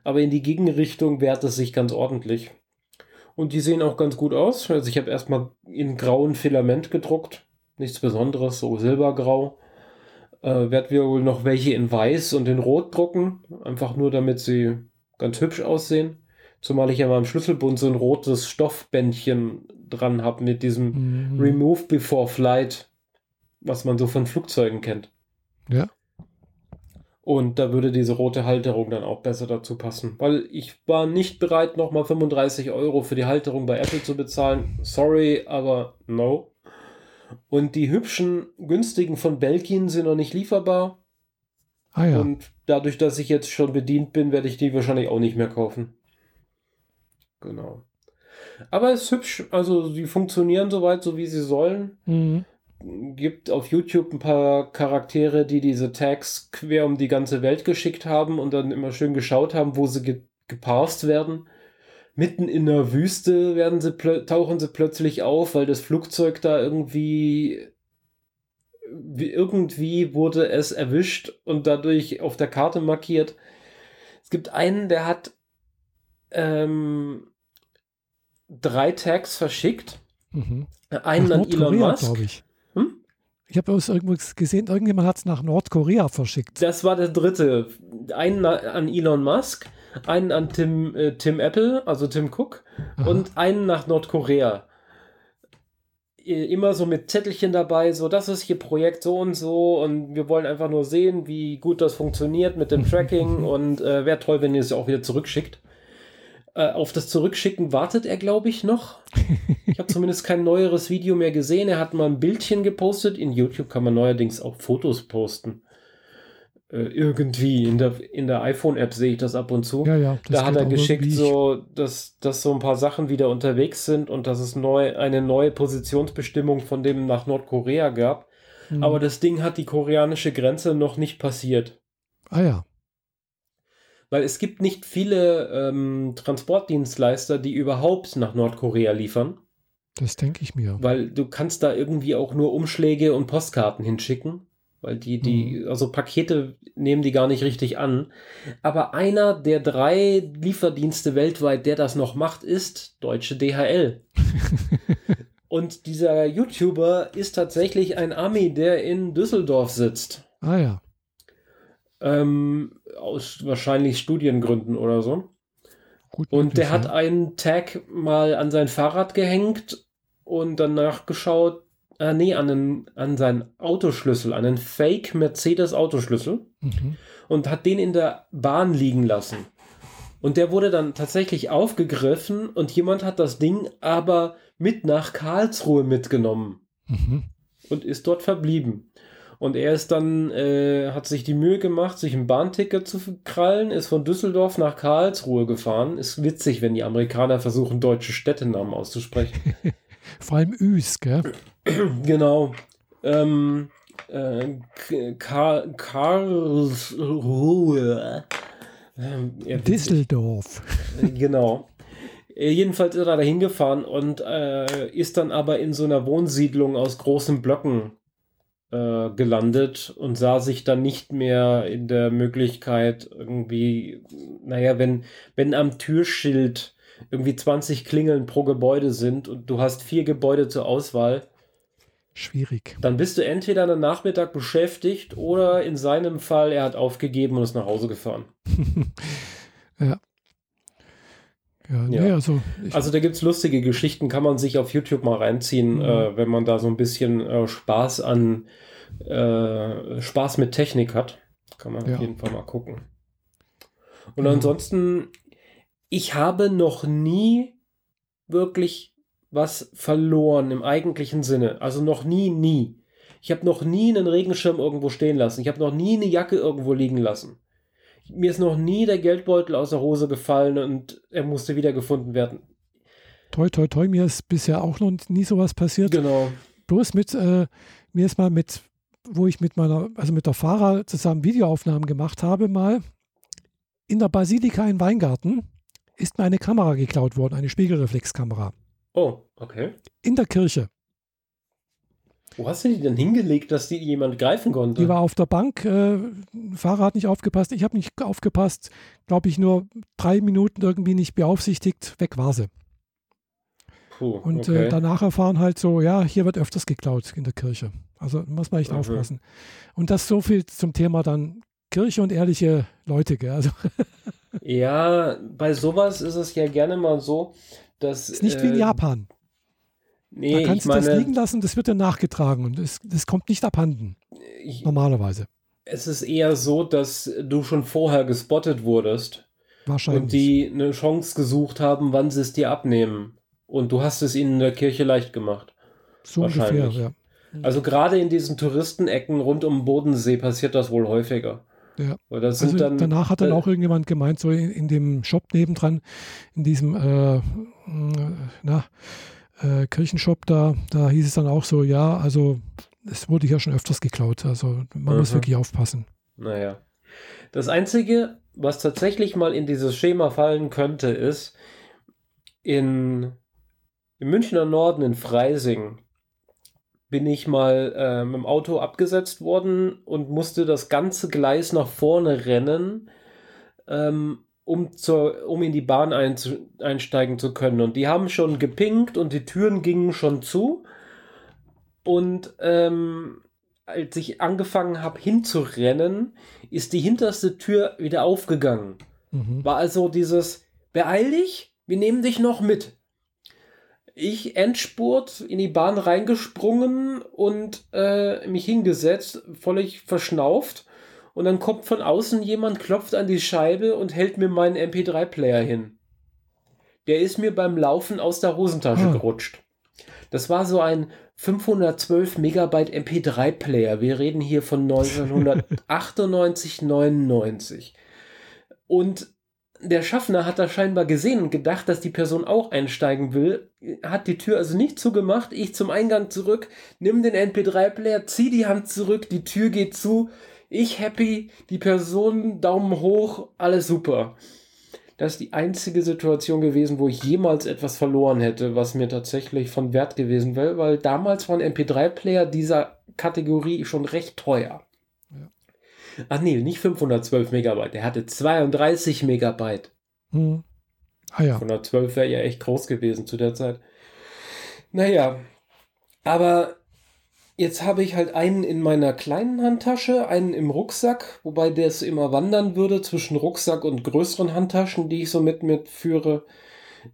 aber in die Gegenrichtung wehrt es sich ganz ordentlich. Und die sehen auch ganz gut aus. Also ich habe erstmal in grauen Filament gedruckt. Nichts Besonderes, so silbergrau. Äh, werd wir wohl noch welche in weiß und in rot drucken. Einfach nur, damit sie ganz hübsch aussehen. Zumal ich ja mal am Schlüsselbund so ein rotes Stoffbändchen dran habe mit diesem Mhm. Remove Before Flight, was man so von Flugzeugen kennt. Ja. Und da würde diese rote Halterung dann auch besser dazu passen. Weil ich war nicht bereit, nochmal 35 Euro für die Halterung bei Apple zu bezahlen. Sorry, aber no. Und die hübschen, günstigen von Belkin sind noch nicht lieferbar. Ah ja. Und dadurch, dass ich jetzt schon bedient bin, werde ich die wahrscheinlich auch nicht mehr kaufen. Genau. Aber es ist hübsch. Also, die funktionieren soweit, so wie sie sollen. Mhm. Gibt auf YouTube ein paar Charaktere, die diese Tags quer um die ganze Welt geschickt haben und dann immer schön geschaut haben, wo sie ge geparst werden. Mitten in der Wüste werden sie tauchen sie plötzlich auf, weil das Flugzeug da irgendwie wie- irgendwie wurde es erwischt und dadurch auf der Karte markiert. Es gibt einen, der hat ähm, drei Tags verschickt. Mhm. Einen an Elon Nordkorea, Musk. Ich. Habe irgendwo gesehen, irgendjemand hat es nach Nordkorea verschickt. Das war der dritte. Einen an Elon Musk, einen an Tim, äh, Tim Apple, also Tim Cook, Aha. und einen nach Nordkorea. Immer so mit Zettelchen dabei, so das ist hier Projekt so und so und wir wollen einfach nur sehen, wie gut das funktioniert mit dem Tracking und äh, wäre toll, wenn ihr es auch wieder zurückschickt. Äh, auf das Zurückschicken wartet er, glaube ich, noch. Ich habe zumindest kein neueres Video mehr gesehen. Er hat mal ein Bildchen gepostet. In YouTube kann man neuerdings auch Fotos posten. Äh, irgendwie. In der, in der iPhone-App sehe ich das ab und zu. Ja, ja. da hat er geschickt, so, dass, dass so ein paar Sachen wieder unterwegs sind und dass es neu, eine neue Positionsbestimmung von dem nach Nordkorea gab. Mhm. Aber das Ding hat die koreanische Grenze noch nicht passiert. ah ja. Weil es gibt nicht viele ähm, Transportdienstleister, die überhaupt nach Nordkorea liefern. Das denke ich mir. Weil du kannst da irgendwie auch nur Umschläge und Postkarten hinschicken. Weil die, die, mhm. also Pakete nehmen die gar nicht richtig an. Aber einer der drei Lieferdienste weltweit, der das noch macht, ist deutsche DHL. und dieser YouTuber ist tatsächlich ein Ami, der in Düsseldorf sitzt. Ah ja. Ähm, aus wahrscheinlich Studiengründen oder so. Gut und der hat einen Tag mal an sein Fahrrad gehängt und dann nachgeschaut, äh, nee, an, einen, an seinen Autoschlüssel, an einen Fake Mercedes Autoschlüssel mhm. und hat den in der Bahn liegen lassen. Und der wurde dann tatsächlich aufgegriffen und jemand hat das Ding aber mit nach Karlsruhe mitgenommen mhm. und ist dort verblieben. Und er ist dann, äh, hat sich die Mühe gemacht, sich ein Bahnticket zu krallen, ist von Düsseldorf nach Karlsruhe gefahren. Ist witzig, wenn die Amerikaner versuchen, deutsche Städtenamen auszusprechen. Vor allem Üs, gell? Genau. Ähm, äh, Kar Karlsruhe. Ähm, Düsseldorf. Genau. Äh, jedenfalls ist er da hingefahren und äh, ist dann aber in so einer Wohnsiedlung aus großen Blöcken äh, gelandet und sah sich dann nicht mehr in der Möglichkeit irgendwie, naja, wenn, wenn am Türschild irgendwie 20 Klingeln pro Gebäude sind und du hast vier Gebäude zur Auswahl. Schwierig. Dann bist du entweder einen Nachmittag beschäftigt oder in seinem Fall, er hat aufgegeben und ist nach Hause gefahren. ja. Ja, ja. Nee, also, also da gibt es lustige Geschichten, kann man sich auf YouTube mal reinziehen, mhm. äh, wenn man da so ein bisschen äh, Spaß an äh, Spaß mit Technik hat. Kann man ja. auf jeden Fall mal gucken. Und mhm. ansonsten ich habe noch nie wirklich was verloren im eigentlichen Sinne. Also noch nie, nie. Ich habe noch nie einen Regenschirm irgendwo stehen lassen. Ich habe noch nie eine Jacke irgendwo liegen lassen. Mir ist noch nie der Geldbeutel aus der Hose gefallen und er musste wieder gefunden werden. Toi, toi, toi, mir ist bisher auch noch nie sowas passiert. Genau. Bloß mit, äh, mir ist mal mit, wo ich mit meiner, also mit der Fahrer zusammen Videoaufnahmen gemacht habe, mal in der Basilika in Weingarten ist mir eine Kamera geklaut worden, eine Spiegelreflexkamera. Oh, okay. In der Kirche. Wo hast du die denn hingelegt, dass die jemand greifen konnte? Die war auf der Bank. Äh, Fahrer hat nicht aufgepasst. Ich habe nicht aufgepasst. Glaube ich, nur drei Minuten irgendwie nicht beaufsichtigt. Weg war sie. Puh, und äh, okay. äh, danach erfahren halt so, ja, hier wird öfters geklaut in der Kirche. Also muss man echt mhm. aufpassen. Und das so viel zum Thema dann Kirche und ehrliche Leute. Gell? Also Ja, bei sowas ist es ja gerne mal so, dass. Ist nicht äh, wie in ähm, Japan. Nee, da kannst du das liegen lassen, das wird dann nachgetragen und das, das kommt nicht abhanden. Ich, normalerweise. Es ist eher so, dass du schon vorher gespottet wurdest. Wahrscheinlich. Und die eine Chance gesucht haben, wann sie es dir abnehmen. Und du hast es ihnen in der Kirche leicht gemacht. So ungefähr, ja. Also gerade in diesen Touristenecken rund um den Bodensee passiert das wohl häufiger. Ja. also dann, danach hat dann äh, auch irgendjemand gemeint, so in, in, dem Shop nebendran, in diesem äh, na, äh, Kirchenshop da, da hieß es dann auch so, ja, also es wurde hier schon öfters geklaut. Also man mhm. muss wirklich aufpassen. Naja. Das Einzige, was tatsächlich mal in dieses Schema fallen könnte, ist, in, im Münchner Norden in Freising bin ich mal äh, mit dem Auto abgesetzt worden und musste das ganze Gleis nach vorne rennen, ähm, um, zur, um in die Bahn einsteigen zu können. Und die haben schon gepinkt und die Türen gingen schon zu. Und ähm, als ich angefangen habe hinzurennen, ist die hinterste Tür wieder aufgegangen. Mhm. War also dieses, beeil dich, wir nehmen dich noch mit ich Endspurt in die Bahn reingesprungen und äh, mich hingesetzt, völlig verschnauft. Und dann kommt von außen jemand, klopft an die Scheibe und hält mir meinen MP3-Player hin. Der ist mir beim Laufen aus der Hosentasche oh. gerutscht. Das war so ein 512 Megabyte MP3-Player. Wir reden hier von 1998, 99. Und der Schaffner hat das scheinbar gesehen und gedacht, dass die Person auch einsteigen will, hat die Tür also nicht zugemacht. Ich zum Eingang zurück, nimm den MP3-Player, zieh die Hand zurück, die Tür geht zu. Ich happy, die Person Daumen hoch, alles super. Das ist die einzige Situation gewesen, wo ich jemals etwas verloren hätte, was mir tatsächlich von Wert gewesen wäre, weil damals waren MP3-Player dieser Kategorie schon recht teuer. Ja. Ach nee, nicht 512 Megabyte, der hatte 32 Megabyte. Hm. Ah ja. 512 wäre ja echt groß gewesen zu der Zeit. Naja, aber Jetzt habe ich halt einen in meiner kleinen Handtasche, einen im Rucksack, wobei der es immer wandern würde zwischen Rucksack und größeren Handtaschen, die ich so mit mitführe.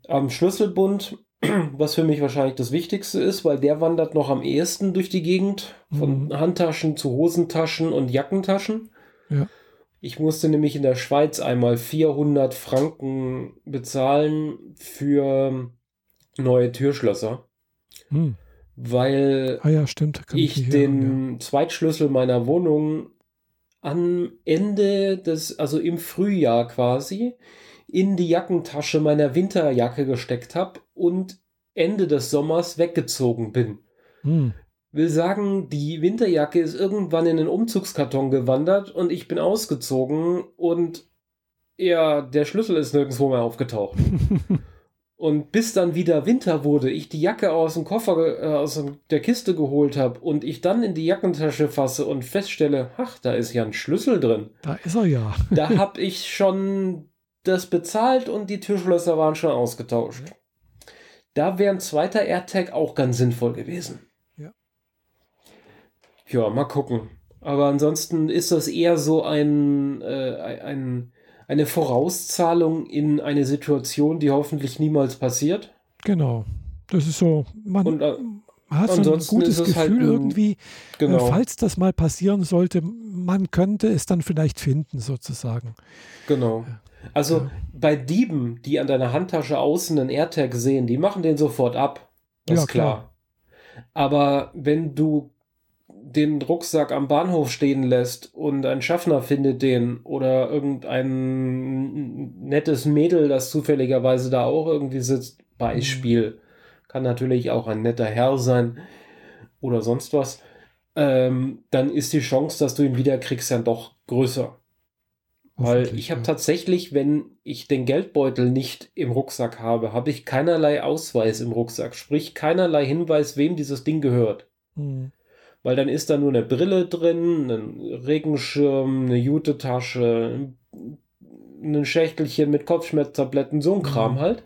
Am Schlüsselbund, was für mich wahrscheinlich das Wichtigste ist, weil der wandert noch am ehesten durch die Gegend, von mhm. Handtaschen zu Hosentaschen und Jackentaschen. Ja. Ich musste nämlich in der Schweiz einmal 400 Franken bezahlen für neue Türschlösser. Mhm weil ah ja, ich, ich den hören, ja. Zweitschlüssel meiner Wohnung am Ende des, also im Frühjahr quasi, in die Jackentasche meiner Winterjacke gesteckt habe und Ende des Sommers weggezogen bin. Hm. Will sagen, die Winterjacke ist irgendwann in den Umzugskarton gewandert und ich bin ausgezogen und ja, der Schlüssel ist nirgendwo mehr aufgetaucht. Und bis dann wieder Winter wurde, ich die Jacke aus dem Koffer, äh, aus der Kiste geholt habe und ich dann in die Jackentasche fasse und feststelle, ach, da ist ja ein Schlüssel drin. Da ist er ja. da habe ich schon das bezahlt und die Türschlösser waren schon ausgetauscht. Da wäre ein zweiter AirTag auch ganz sinnvoll gewesen. Ja. Ja, mal gucken. Aber ansonsten ist das eher so ein, äh, ein eine Vorauszahlung in eine Situation, die hoffentlich niemals passiert. Genau. Das ist so, man Und, äh, hat so ein gutes Gefühl halt ein, irgendwie, äh, genau. äh, falls das mal passieren sollte, man könnte es dann vielleicht finden, sozusagen. Genau. Also ja. bei Dieben, die an deiner Handtasche außen einen AirTag sehen, die machen den sofort ab. Das ja, ist klar. klar. Aber wenn du den Rucksack am Bahnhof stehen lässt und ein Schaffner findet den oder irgendein nettes Mädel, das zufälligerweise da auch irgendwie sitzt, Beispiel, kann natürlich auch ein netter Herr sein oder sonst was, ähm, dann ist die Chance, dass du ihn wieder kriegst, ja doch größer. Weil ich habe ja. tatsächlich, wenn ich den Geldbeutel nicht im Rucksack habe, habe ich keinerlei Ausweis im Rucksack, sprich keinerlei Hinweis, wem dieses Ding gehört. Mhm weil dann ist da nur eine Brille drin, ein Regenschirm, eine Jutetasche, ein Schächtelchen mit Kopfschmerztabletten, so ein mhm. Kram halt.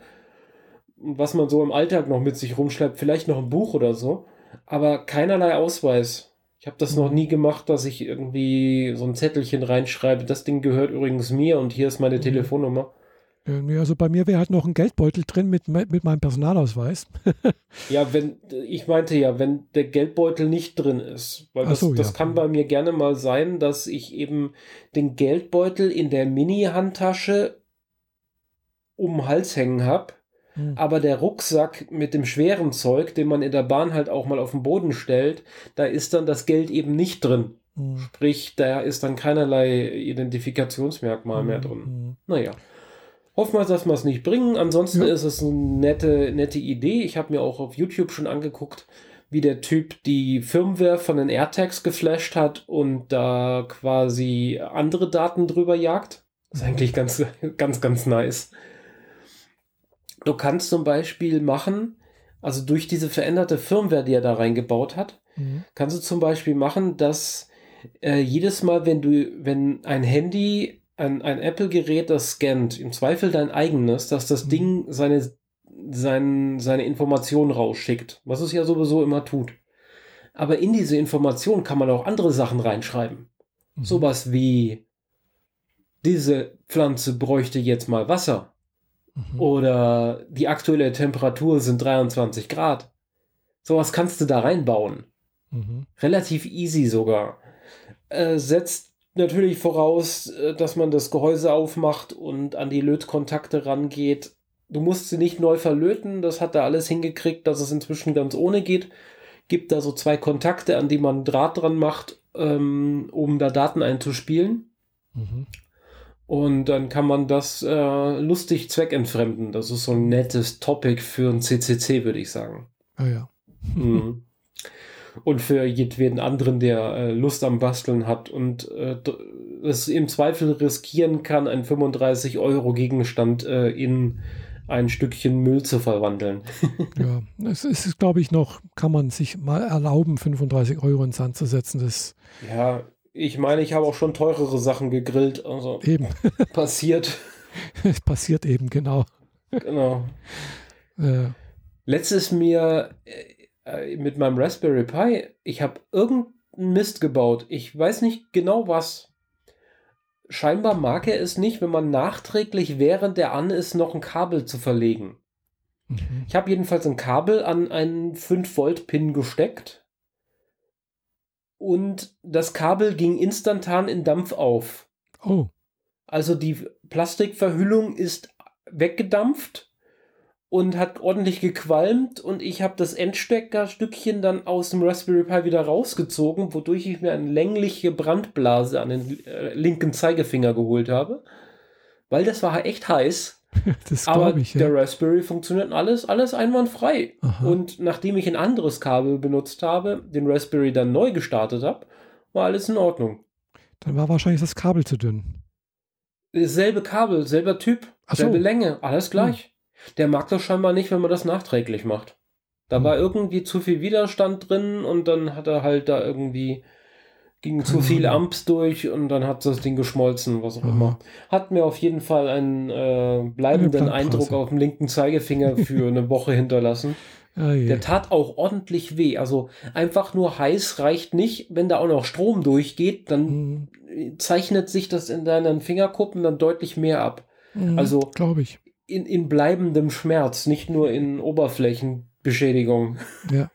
Was man so im Alltag noch mit sich rumschleppt, vielleicht noch ein Buch oder so, aber keinerlei Ausweis. Ich habe das noch mhm. nie gemacht, dass ich irgendwie so ein Zettelchen reinschreibe, das Ding gehört übrigens mir und hier ist meine mhm. Also bei mir wäre halt noch ein Geldbeutel drin mit, mit meinem Personalausweis. ja, wenn, ich meinte ja, wenn der Geldbeutel nicht drin ist. Weil das, so, das ja. kann bei mir gerne mal sein, dass ich eben den Geldbeutel in der Mini-Handtasche um den Hals hängen habe. Hm. Aber der Rucksack mit dem schweren Zeug, den man in der Bahn halt auch mal auf den Boden stellt, da ist dann das Geld eben nicht drin. Hm. Sprich, da ist dann keinerlei Identifikationsmerkmal hm. mehr drin. Hm. Naja. Hoffen wir, dass wir es nicht bringen. Ansonsten ja. ist es eine nette, nette Idee. Ich habe mir auch auf YouTube schon angeguckt, wie der Typ die Firmware von den AirTags geflasht hat und da quasi andere Daten drüber jagt. Das ist eigentlich ganz, ganz, ganz nice. Du kannst zum Beispiel machen, also durch diese veränderte Firmware, die er da reingebaut hat, mhm. kannst du zum Beispiel machen, dass äh, jedes Mal, wenn du, wenn ein Handy ein, ein Apple-Gerät, das scannt, im Zweifel dein eigenes, dass das mhm. Ding seine, sein, seine Informationen rausschickt, was es ja sowieso immer tut. Aber in diese Information kann man auch andere Sachen reinschreiben. Mhm. Sowas wie, diese Pflanze bräuchte jetzt mal Wasser. Mhm. Oder die aktuelle Temperatur sind 23 Grad. Sowas kannst du da reinbauen. Mhm. Relativ easy sogar. Äh, setzt natürlich voraus, äh, dass man das Gehäuse aufmacht und an die Lötkontakte rangeht. Du musst sie nicht neu verlöten, das hat er alles hingekriegt, dass es inzwischen ganz ohne geht. Gibt da so zwei Kontakte, an die man Draht dran macht, ähm, um da Daten einzuspielen. Mhm. Und dann kann man das äh, lustig zweckentfremden. Das ist so ein nettes Topic für ein CCC, würde ich sagen. Ah ja. mhm. Und für jeden anderen, der äh, Lust am Basteln hat und äh, es im Zweifel riskieren kann, einen 35 Euro Gegenstand äh, in ein Stückchen Müll zu verwandeln. ja, es ist, glaube ich, noch, kann man sich mal erlauben, 35 Euro ins Sand zu setzen. Das ja, ich meine, ich habe auch schon teurere Sachen gegrillt. Also eben. passiert. Es passiert eben, genau. Genau. Äh. Letztes mir äh, mit meinem Raspberry Pi, ich habe irgendeinen Mist gebaut. Ich weiß nicht genau was scheinbar mag er es nicht, wenn man nachträglich, während er an ist, noch ein Kabel zu verlegen. Mhm. Ich habe jedenfalls ein Kabel an einen 5-Volt-Pin gesteckt und das Kabel ging instantan in Dampf auf. Oh. Also die Plastikverhüllung ist weggedampft und hat ordentlich gequalmt und ich habe das Endsteckerstückchen dann aus dem Raspberry Pi wieder rausgezogen, wodurch ich mir eine längliche Brandblase an den äh, linken Zeigefinger geholt habe, weil das war echt heiß. Das Aber ich, ja. der Raspberry funktioniert alles, alles einwandfrei. Aha. Und nachdem ich ein anderes Kabel benutzt habe, den Raspberry dann neu gestartet habe, war alles in Ordnung. Dann war wahrscheinlich das Kabel zu dünn. Selbe Kabel, selber Typ, Ach selbe so. Länge, alles gleich. Hm. Der mag das scheinbar nicht, wenn man das nachträglich macht. Da hm. war irgendwie zu viel Widerstand drin und dann hat er halt da irgendwie ging zu viel Amps durch und dann hat das Ding geschmolzen, was auch Aha. immer. Hat mir auf jeden Fall einen äh, bleibenden Eindruck auf dem linken Zeigefinger für eine Woche hinterlassen. Ah, Der tat auch ordentlich weh. Also einfach nur heiß reicht nicht. Wenn da auch noch Strom durchgeht, dann mhm. zeichnet sich das in deinen Fingerkuppen dann deutlich mehr ab. Mhm, also glaube ich in, in bleibendem Schmerz, nicht nur in Oberflächenbeschädigung. Ja.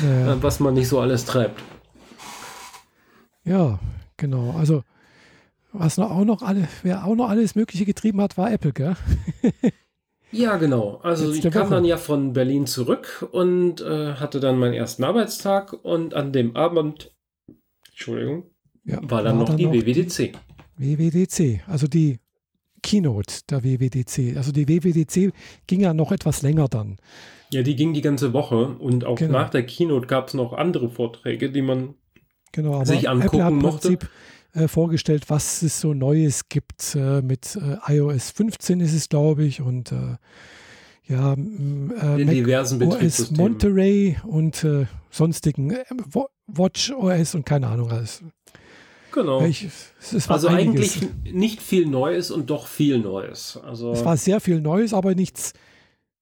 ja. Was man nicht so alles treibt. Ja, genau. Also, was noch auch noch alle, wer auch noch alles Mögliche getrieben hat, war Apple, gell? Ja, genau. Also Letzte ich kam Woche. dann ja von Berlin zurück und äh, hatte dann meinen ersten Arbeitstag und an dem Abend, Entschuldigung, ja, war dann war noch dann die noch WWDC. WWDC, also die Keynote der WWDC. Also die WWDC ging ja noch etwas länger dann. Ja, die ging die ganze Woche und auch genau. nach der Keynote gab es noch andere Vorträge, die man genau, sich angucken Apple hat mochte. Prinzip, äh, vorgestellt, was es so Neues gibt äh, mit äh, iOS 15 ist es, glaube ich, und ja, äh, diversen OS Monterey und sonstigen Watch OS und keine Ahnung alles. Genau. Ich, also einiges. eigentlich nicht viel Neues und doch viel Neues. Also es war sehr viel Neues, aber nichts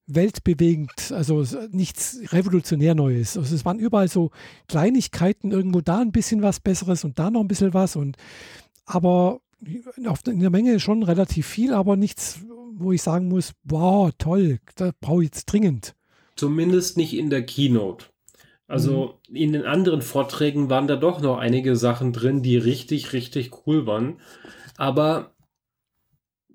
weltbewegend, also nichts revolutionär Neues. Also es waren überall so Kleinigkeiten, irgendwo da ein bisschen was Besseres und da noch ein bisschen was und aber in der Menge schon relativ viel, aber nichts, wo ich sagen muss, wow, toll, da brauche ich jetzt dringend. Zumindest nicht in der Keynote. Also mhm. in den anderen Vorträgen waren da doch noch einige Sachen drin, die richtig, richtig cool waren. Aber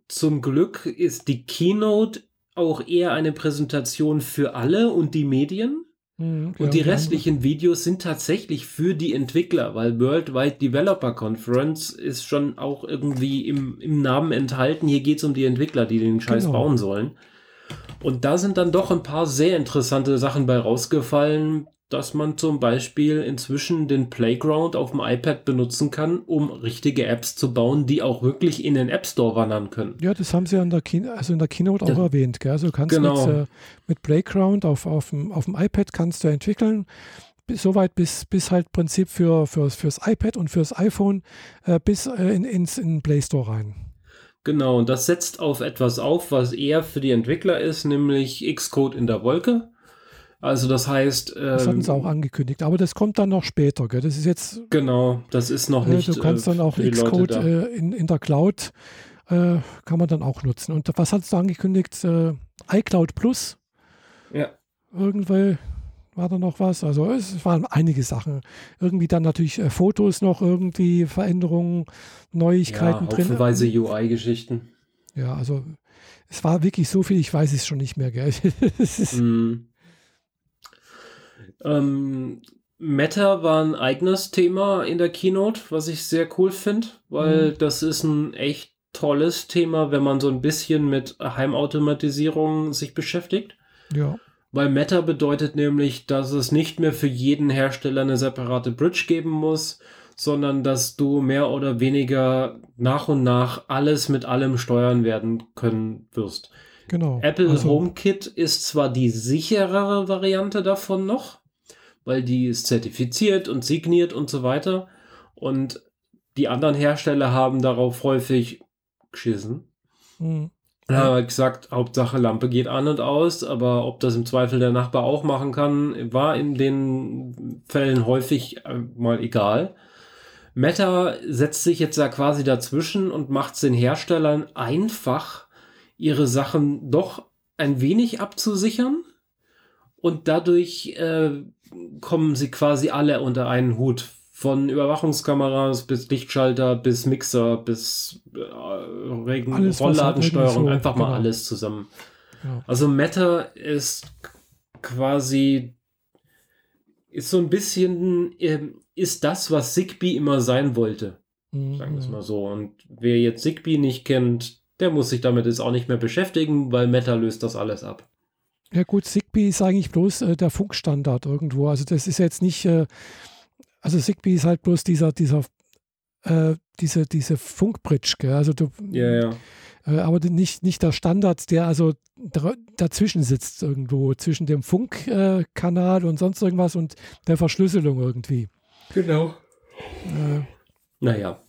zum Glück ist die Keynote auch eher eine Präsentation für alle und die Medien. Mhm, und die restlichen Videos sind tatsächlich für die Entwickler, weil Worldwide Developer Conference ist schon auch irgendwie im, im Namen enthalten. Hier geht es um die Entwickler, die den Scheiß genau. bauen sollen. Und da sind dann doch ein paar sehr interessante Sachen bei rausgefallen, dass man zum Beispiel inzwischen den Playground auf dem iPad benutzen kann, um richtige Apps zu bauen, die auch wirklich in den App Store wandern können. Ja, das haben sie in der, Key also in der Keynote auch das, erwähnt. Gell? Also kannst genau. mit, äh, mit Playground auf, auf, dem, auf dem iPad kannst du entwickeln. Soweit bis, bis halt Prinzip für, für, fürs iPad und fürs iPhone äh, bis äh, in, ins in den Play Store rein. Genau, und das setzt auf etwas auf, was eher für die Entwickler ist, nämlich Xcode in der Wolke. Also das heißt. Ähm, das hatten sie auch angekündigt, aber das kommt dann noch später. Gell? Das ist jetzt. Genau, das ist noch nicht. Äh, du kannst dann auch Xcode äh, in, in der Cloud äh, kann man dann auch nutzen. Und was hast du angekündigt? Äh, iCloud Plus. Ja. Irgendwie war da noch was. Also es waren einige Sachen. Irgendwie dann natürlich äh, Fotos noch, irgendwie Veränderungen, Neuigkeiten ja, drin. Haufenweise UI-Geschichten. Ja, also es war wirklich so viel, ich weiß es schon nicht mehr. Gell? mm. Ähm, Meta war ein eigenes Thema in der Keynote, was ich sehr cool finde, weil mhm. das ist ein echt tolles Thema, wenn man so ein bisschen mit Heimautomatisierung sich beschäftigt. Ja. Weil Meta bedeutet nämlich, dass es nicht mehr für jeden Hersteller eine separate Bridge geben muss, sondern dass du mehr oder weniger nach und nach alles mit allem steuern werden können wirst. Genau. Apple also, HomeKit ist zwar die sicherere Variante davon noch, weil die ist zertifiziert und signiert und so weiter. Und die anderen Hersteller haben darauf häufig geschissen. Mhm. Ja, gesagt, Hauptsache Lampe geht an und aus, aber ob das im Zweifel der Nachbar auch machen kann, war in den Fällen häufig äh, mal egal. Meta setzt sich jetzt da quasi dazwischen und macht es den Herstellern einfach, ihre Sachen doch ein wenig abzusichern und dadurch äh, kommen sie quasi alle unter einen Hut. Von Überwachungskameras bis Lichtschalter bis Mixer bis äh, Regen alles, Rollladensteuerung, so, einfach genau. mal alles zusammen. Ja. Also Meta ist quasi ist so ein bisschen äh, ist das, was Zigbee immer sein wollte. Mhm. Sagen wir es mal so. Und wer jetzt Zigbee nicht kennt, der muss sich damit jetzt auch nicht mehr beschäftigen, weil Meta löst das alles ab. Ja gut, Zigbee ist eigentlich bloß äh, der Funkstandard irgendwo. Also das ist jetzt nicht, äh, also Zigbee ist halt bloß dieser, dieser, äh, diese, diese Funkbridge, gell? Also du, ja, ja. Äh, aber nicht, nicht der Standard, der also dazwischen sitzt irgendwo, zwischen dem Funkkanal und sonst irgendwas und der Verschlüsselung irgendwie. Genau. Äh, naja,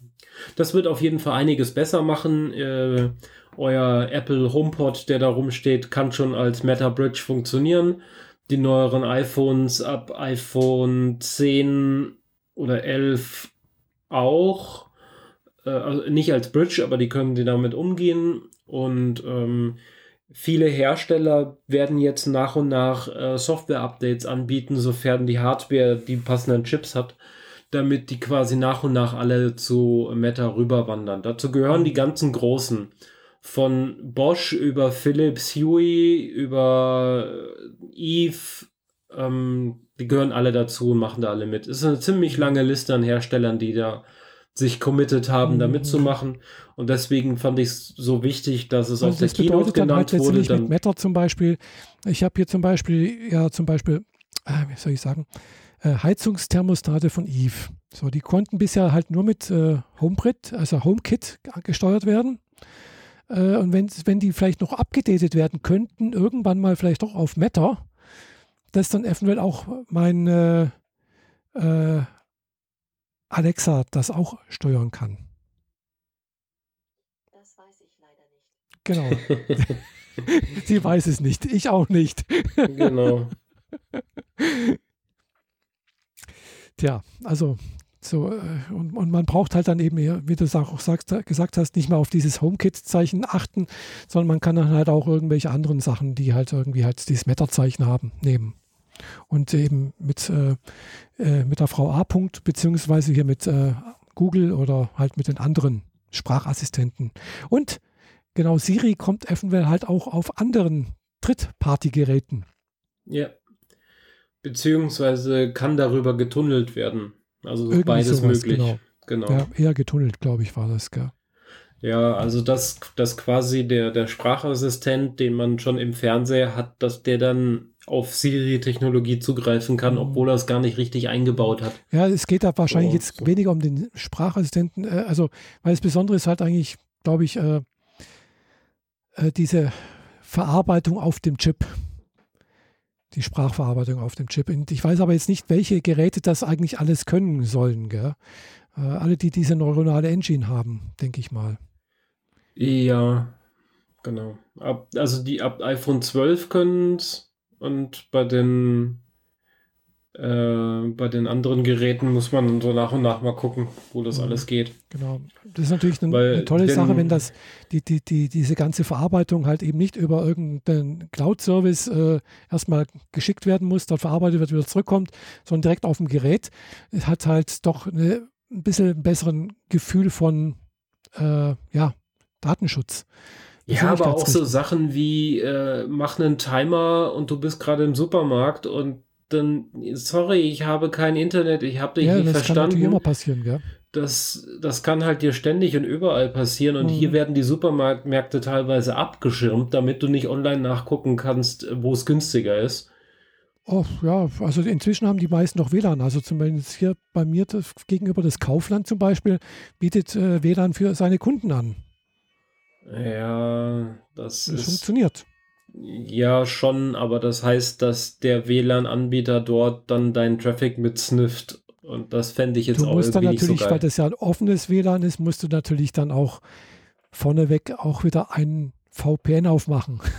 das wird auf jeden Fall einiges besser machen. Äh, euer Apple HomePod, der da rumsteht, kann schon als Meta Bridge funktionieren. Die neueren iPhones ab iPhone 10 oder 11 auch. Äh, also nicht als Bridge, aber die können die damit umgehen. Und ähm, viele Hersteller werden jetzt nach und nach äh, Software-Updates anbieten, sofern die Hardware die passenden Chips hat damit die quasi nach und nach alle zu Meta rüberwandern. Dazu gehören die ganzen großen von Bosch über Philips Huey, über Eve, ähm, die gehören alle dazu und machen da alle mit. Es ist eine ziemlich lange Liste an Herstellern, die da sich committed haben, da mhm. mitzumachen. Und deswegen fand ich es so wichtig, dass es also auf der Keynote genannt halt wurde. Dann mit Meta zum Beispiel. Ich habe hier zum Beispiel, ja, zum Beispiel, äh, wie soll ich sagen, äh, Heizungsthermostate von Eve. So, die konnten bisher halt nur mit äh, HomeKit, also HomeKit gesteuert werden. Äh, und wenn, wenn die vielleicht noch abgedatet werden könnten, irgendwann mal vielleicht doch auf Meta, dass dann eventuell auch mein äh, äh, Alexa das auch steuern kann. Das weiß ich leider nicht. Genau. Sie weiß es nicht. Ich auch nicht. genau. Tja, also so, äh, und, und, man braucht halt dann eben, wie du auch sagst, gesagt hast, nicht mehr auf dieses HomeKit-Zeichen achten, sondern man kann dann halt auch irgendwelche anderen Sachen, die halt irgendwie halt dieses Meta-Zeichen haben, nehmen. Und eben mit, äh, äh, mit der Frau A. -Punkt, beziehungsweise hier mit äh, Google oder halt mit den anderen Sprachassistenten. Und genau, Siri kommt eventuell halt auch auf anderen Drittpartygeräten. Ja. Beziehungsweise kann darüber getunnelt werden. Also Irgendwie beides sowas, möglich. Genau. genau. Ja, eher getunnelt, glaube ich, war das, gell? Ja, also dass, dass quasi der, der Sprachassistent, den man schon im Fernseher hat, dass der dann auf Siri-Technologie zugreifen kann, mhm. obwohl er es gar nicht richtig eingebaut hat. Ja, es geht da wahrscheinlich so, jetzt so. weniger um den Sprachassistenten, äh, also weil das Besondere ist halt eigentlich, glaube ich, äh, äh, diese Verarbeitung auf dem Chip die Sprachverarbeitung auf dem Chip. Und ich weiß aber jetzt nicht, welche Geräte das eigentlich alles können sollen. Gell? Äh, alle, die diese neuronale Engine haben, denke ich mal. Ja, genau. Ab, also die ab iPhone 12 können es und bei den äh, bei den anderen Geräten muss man so nach und nach mal gucken, wo das mhm. alles geht. Genau. Das ist natürlich eine, eine tolle Sache, wenn das die, die, die, diese ganze Verarbeitung halt eben nicht über irgendeinen Cloud-Service äh, erstmal geschickt werden muss, dort verarbeitet wird, wieder zurückkommt, sondern direkt auf dem Gerät. Es hat halt doch eine, ein bisschen besseren Gefühl von äh, ja, Datenschutz. Ja, aber auch so Sachen wie äh, mach einen Timer und du bist gerade im Supermarkt und dann, sorry, ich habe kein Internet, ich habe dich ja, nicht das verstanden. Das kann immer passieren, ja. Das, das kann halt dir ständig und überall passieren und mhm. hier werden die Supermärkte teilweise abgeschirmt, damit du nicht online nachgucken kannst, wo es günstiger ist. Oh, ja, also inzwischen haben die meisten noch WLAN. Also zumindest hier bei mir das, gegenüber das Kaufland zum Beispiel bietet äh, WLAN für seine Kunden an. Ja, das, Das ist. funktioniert. Ja, schon, aber das heißt, dass der WLAN-Anbieter dort dann deinen Traffic mitsnifft. Und das fände ich jetzt Du auch musst dann so natürlich, geil. weil das ja ein offenes WLAN ist, musst du natürlich dann auch vorneweg auch wieder ein VPN aufmachen.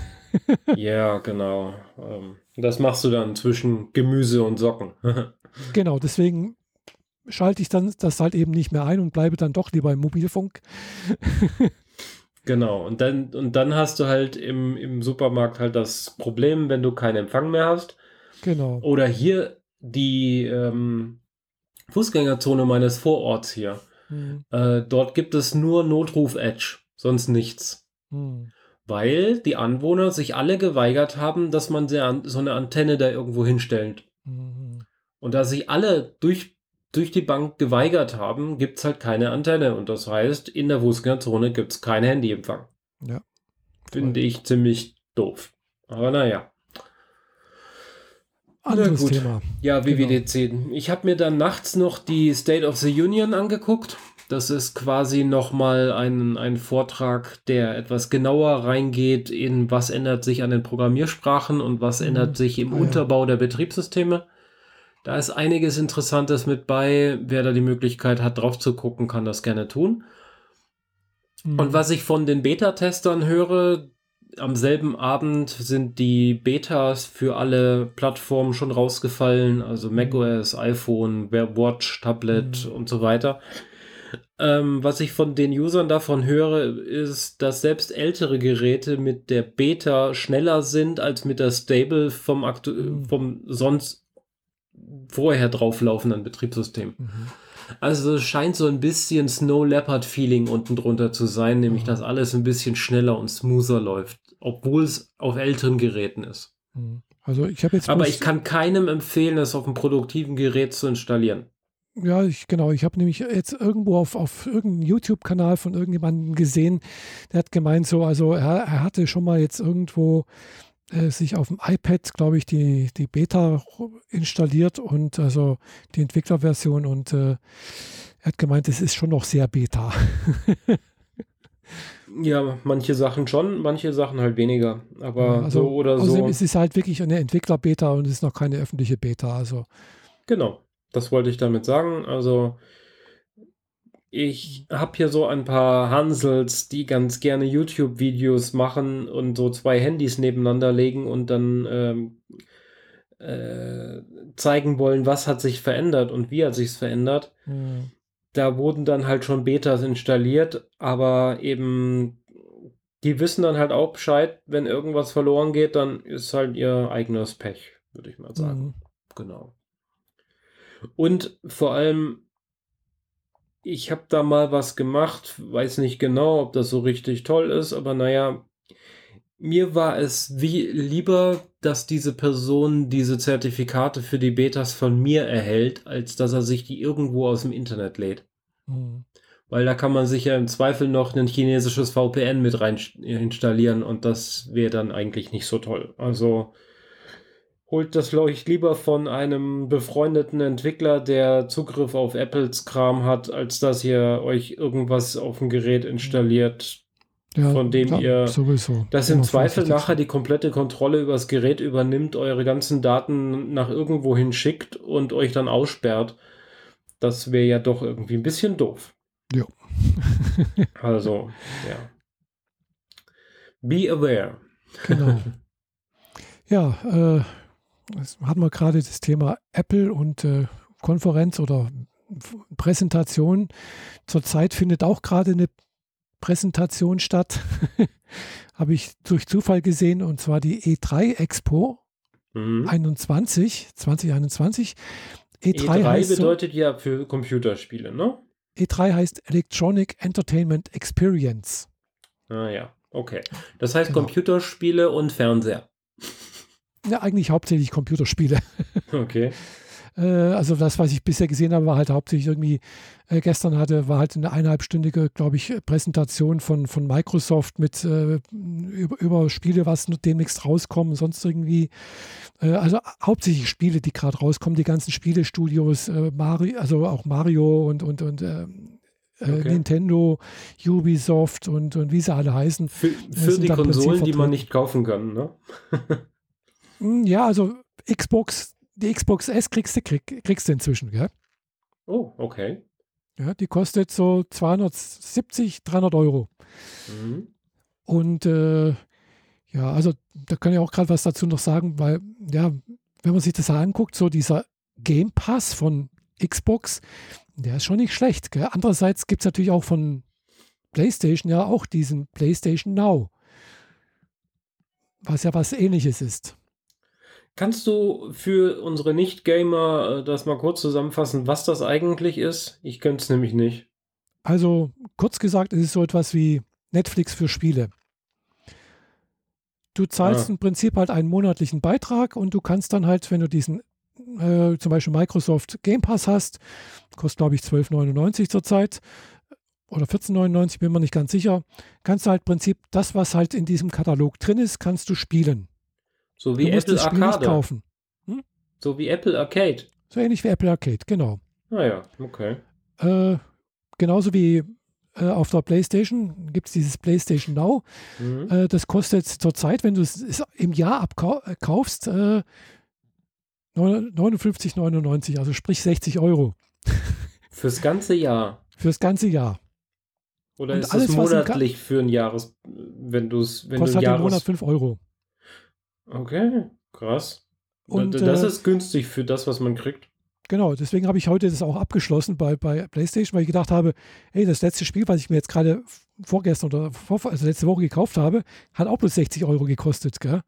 Ja, genau. Ähm, Das machst du dann zwischen Gemüse und Socken. Genau, deswegen schalte ich dann das halt eben nicht mehr ein und bleibe dann doch lieber im Mobilfunk. Genau, und dann, und dann hast du halt im, im Supermarkt halt das Problem, wenn du keinen Empfang mehr hast. Genau. Oder hier die ähm, Fußgängerzone meines Vororts hier. Hm, Äh, dort gibt es nur Notruf-Edge, sonst nichts. hm, Weil die Anwohner sich alle geweigert haben, dass man so eine Antenne da irgendwo hinstellt. hm, Und da sich alle durch, durch die Bank geweigert haben, gibt es halt keine Antenne. Und das heißt, in der Fußgängerzone gibt es keinen Handyempfang. Ja. Finde ich ziemlich doof. Aber naja. Anderes gut. Thema. Ja, Genau. WWDC. Ich habe mir dann nachts noch die State of the Union angeguckt. Das ist quasi nochmal ein, ein Vortrag, der etwas genauer reingeht in, was ändert sich an den Programmiersprachen und was Mhm. ändert sich im Ah, ja. Unterbau der Betriebssysteme. Da ist einiges Interessantes mit bei. Wer da die Möglichkeit hat, drauf zu gucken, kann das gerne tun. Hm, Und was ich von den Beta-Testern höre, am selben Abend sind die Betas für alle Plattformen schon rausgefallen, also macOS, iPhone, Watch, Tablet Mhm. und so weiter. Ähm, was ich von den Usern davon höre, ist, dass selbst ältere Geräte mit der Beta schneller sind als mit der Stable vom, aktu Mhm. vom sonst vorher drauflaufenden Betriebssystem. mhm. Also es scheint so ein bisschen Snow Leopard Feeling unten drunter zu sein, nämlich Mhm. dass alles ein bisschen schneller und smoother läuft, obwohl es auf älteren Geräten ist. Hm. Also ich habe jetzt Aber ich kann keinem empfehlen, es auf einem produktiven Gerät zu installieren. Ja, ich, genau. Ich habe nämlich jetzt irgendwo auf, auf irgendeinem YouTube-Kanal von irgendjemandem gesehen, der hat gemeint, so, also er, er hatte schon mal jetzt irgendwo äh, sich auf dem iPad, glaube ich, die, die Beta installiert und also die Entwicklerversion und äh, er hat gemeint, es ist schon noch sehr Beta. Ja, manche Sachen schon, manche Sachen halt weniger. Aber also, so oder außerdem so. ist es halt wirklich eine Entwickler-Beta und es ist noch keine öffentliche Beta. Also Genau, das wollte ich damit sagen. Also ich habe hier so ein paar Hansels, die ganz gerne YouTube-Videos machen und so zwei Handys nebeneinander legen und dann ähm, äh, zeigen wollen, was hat sich verändert und wie hat sich verändert. hm, Da wurden dann halt schon Betas installiert, aber eben die wissen dann halt auch Bescheid, wenn irgendwas verloren geht, dann ist halt ihr eigenes Pech, würde ich mal sagen. hm, Genau. Und vor allem, ich habe da mal was gemacht, weiß nicht genau, ob das so richtig toll ist, aber naja, mir war es wie lieber, dass diese Person diese Zertifikate für die Betas von mir erhält, als dass er sich die irgendwo aus dem Internet lädt. hm. Weil da kann man sich ja im Zweifel noch ein chinesisches VPN mit rein installieren und das wäre dann eigentlich nicht so toll. Also holt das, glaube ich, lieber von einem befreundeten Entwickler, der Zugriff auf Apples Kram hat, als dass ihr euch irgendwas auf dem Gerät installiert, Ja, Von dem ja, ihr- sowieso. das im Zweifel nachher die komplette Kontrolle über das Gerät übernimmt, eure ganzen Daten nach irgendwo hin schickt und euch dann aussperrt. Das wäre ja doch irgendwie ein bisschen doof. Ja. Also, ja. Be aware. Genau. ja, äh, es hatten wir gerade das Thema Apple und äh, Konferenz oder Präsentation. Zurzeit findet auch gerade eine Präsentation statt. Habe ich durch Zufall gesehen und zwar die E3 Expo Mhm. 21, 2021. E3, E3 heißt, so, bedeutet ja für Computerspiele, ne? E3 heißt Electronic Entertainment Experience. Ah ja, okay. Das heißt Genau. Computerspiele und Fernseher. Ja, eigentlich hauptsächlich Computerspiele. Okay. Äh, also das, was ich bisher gesehen habe, war halt hauptsächlich irgendwie, äh, gestern hatte, war halt eine eineinhalbstündige, glaube ich, Präsentation von, von Microsoft mit äh, über, über, Spiele, was demnächst rauskommen, sonst irgendwie. Äh, also hauptsächlich Spiele, die gerade rauskommen, die ganzen Spielestudios, äh, Mario, also auch Mario und, und, und okay. Nintendo, Ubisoft und, und wie sie alle heißen. Für, für die Konsolen, die man nicht kaufen kann, ne? Hm, ja, also Xbox, die Xbox S kriegst du, krieg, kriegst du inzwischen, gell? Oh, okay. Ja, die kostet so 270, 300 Euro. Mhm. Und äh, ja, also da kann ich auch gerade was dazu noch sagen, weil, ja, wenn man sich das anguckt, so dieser Game Pass von Xbox, der ist schon nicht schlecht. Gell? Andererseits gibt es natürlich auch von PlayStation ja auch diesen PlayStation Now, was ja was ähnliches ist. Kannst du für unsere Nicht-Gamer äh, das mal kurz zusammenfassen, was das eigentlich ist? Ich könnte es nämlich nicht. Also kurz gesagt, es ist so etwas wie Netflix für Spiele. Du zahlst ah. im Prinzip halt einen monatlichen Beitrag und du kannst dann halt, wenn du diesen äh, zum Beispiel Microsoft Game Pass hast, kostet glaube ich 12,99 zurzeit oder 14,99, bin mir nicht ganz sicher, kannst du halt im Prinzip das, was halt in diesem Katalog drin ist, kannst du spielen. So wie Apple Arcade. Hm? So wie Apple Arcade. So ähnlich wie Apple Arcade, genau. Naja, ah okay. Äh, genauso wie äh, auf der PlayStation gibt es dieses PlayStation Now. Mhm. Äh, das kostet zurzeit, wenn du es im Jahr abkaufst, äh, 59,99, also sprich 60 Euro. Fürs ganze Jahr. Fürs ganze Jahr. Oder Und ist alles, es monatlich für ein Jahres, wenn du es, wenn kostet du halt im Monat 5 Euro. Okay, krass. Und das äh, ist günstig für das, was man kriegt. Genau, deswegen habe ich heute das auch abgeschlossen bei, bei PlayStation, weil ich gedacht habe, hey, das letzte Spiel, was ich mir jetzt gerade vorgestern oder vor, also letzte Woche gekauft habe, hat auch bloß 60 Euro gekostet. Gell?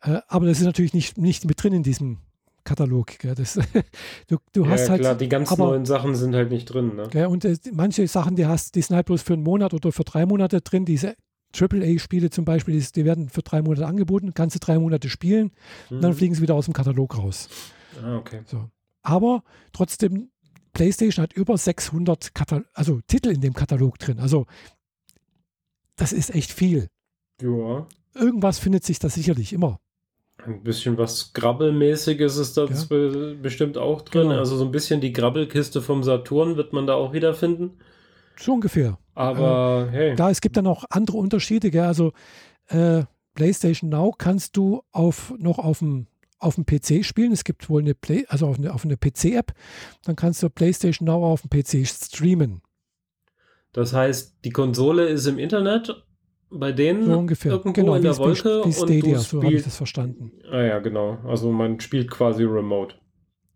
Äh, aber das ist natürlich nicht, nicht mit drin in diesem Katalog. Gell? Das, du du ja, hast halt. Klar, die ganz aber, neuen Sachen sind halt nicht drin. Ne? Gell? Und äh, manche Sachen, die hast, die sind halt bloß für einen Monat oder für drei Monate drin. Diese AAA-Spiele zum Beispiel, die, werden für drei Monate angeboten, ganze drei Monate spielen mhm. und dann fliegen sie wieder aus dem Katalog raus. Ah, okay. So. Aber trotzdem, PlayStation hat über 600 Katal also Titel in dem Katalog drin. Also das ist echt viel. Ja. Irgendwas findet sich da sicherlich immer. Ein bisschen was Grabbelmäßiges ist da ja. bestimmt auch drin. Genau. Also so ein bisschen die Grabbelkiste vom Saturn wird man da auch wieder finden. So ungefähr. Aber äh, hey. Da, es gibt dann noch andere Unterschiede. Gell? Also äh, PlayStation Now kannst du auf, noch auf dem auf dem PC spielen. Es gibt wohl eine Play, also auf eine, auf eine PC-App. Dann kannst du PlayStation Now auf dem PC streamen. Das heißt, die Konsole ist im Internet bei denen so ungefähr. irgendwo genau, in der Wolke wie Stadia, so habe ich das verstanden. Ah ja, genau. Also man spielt quasi remote.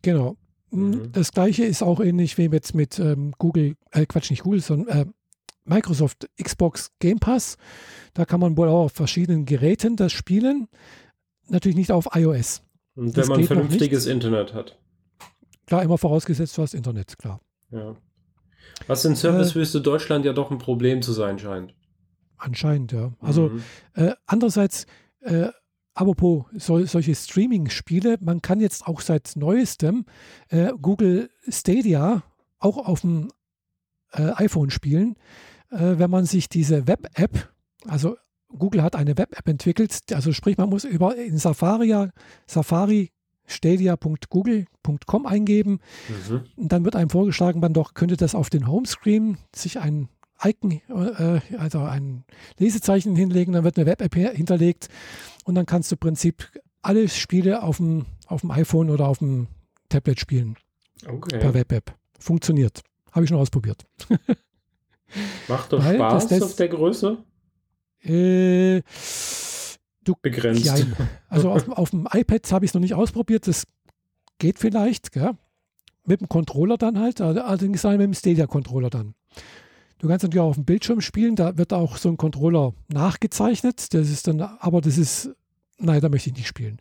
Genau. Hm, mhm. Das gleiche ist auch ähnlich wie jetzt mit ähm, Google, äh, Quatsch, nicht Google, sondern äh, Microsoft Xbox Game Pass. Da kann man wohl auch auf verschiedenen Geräten das spielen. Natürlich nicht auf iOS. Und wenn das man vernünftiges Internet hat. Klar, immer vorausgesetzt, du hast Internet, klar. Ja. Was in Servicewüste äh, Deutschland ja doch ein Problem zu sein scheint. Anscheinend, ja. Also mhm. äh, andererseits, äh, apropos so, solche Streaming-Spiele, man kann jetzt auch seit neuestem äh, Google Stadia auch auf dem äh, iPhone spielen, äh, wenn man sich diese Web-App, also Google hat eine Web-App entwickelt, also sprich, man muss über in Safari, Safari stadia.google.com eingeben. Mhm. Und dann wird einem vorgeschlagen, man doch könnte das auf den Homescreen sich ein Icon, äh, also ein Lesezeichen hinlegen, dann wird eine Web-App hinterlegt und dann kannst du im Prinzip alle Spiele auf dem, auf dem iPhone oder auf dem Tablet spielen. Okay. Per Web-App. Funktioniert. Habe ich schon ausprobiert. Macht doch Weil Spaß das, auf der Größe? Äh, du, Begrenzt. Klein. Also auf, auf dem iPad habe ich es noch nicht ausprobiert. Das geht vielleicht, gell? Mit dem Controller dann halt, allerdings mit dem Stadia-Controller dann. Du kannst natürlich auch auf dem Bildschirm spielen, da wird auch so ein Controller nachgezeichnet. Das ist dann, aber das ist, nein, da möchte ich nicht spielen.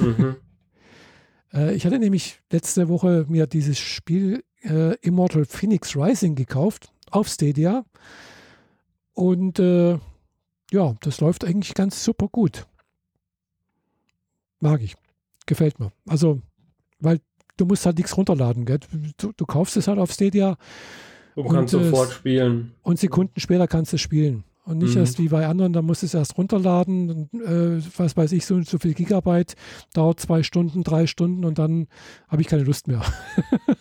Mhm. äh, ich hatte nämlich letzte Woche mir dieses Spiel äh, Immortal Phoenix Rising gekauft auf Stadia. Und äh, ja, das läuft eigentlich ganz super gut. Mag ich. Gefällt mir. Also, weil du musst halt nichts runterladen. Gell? Du, du kaufst es halt auf Stadia. Du kannst Und, sofort spielen. Und Sekunden später kannst du spielen. Und nicht Mhm. erst wie bei anderen, da musst du es erst runterladen, und, äh, was weiß ich, so und so viel Gigabyte, dauert zwei Stunden, drei Stunden und dann habe ich keine Lust mehr.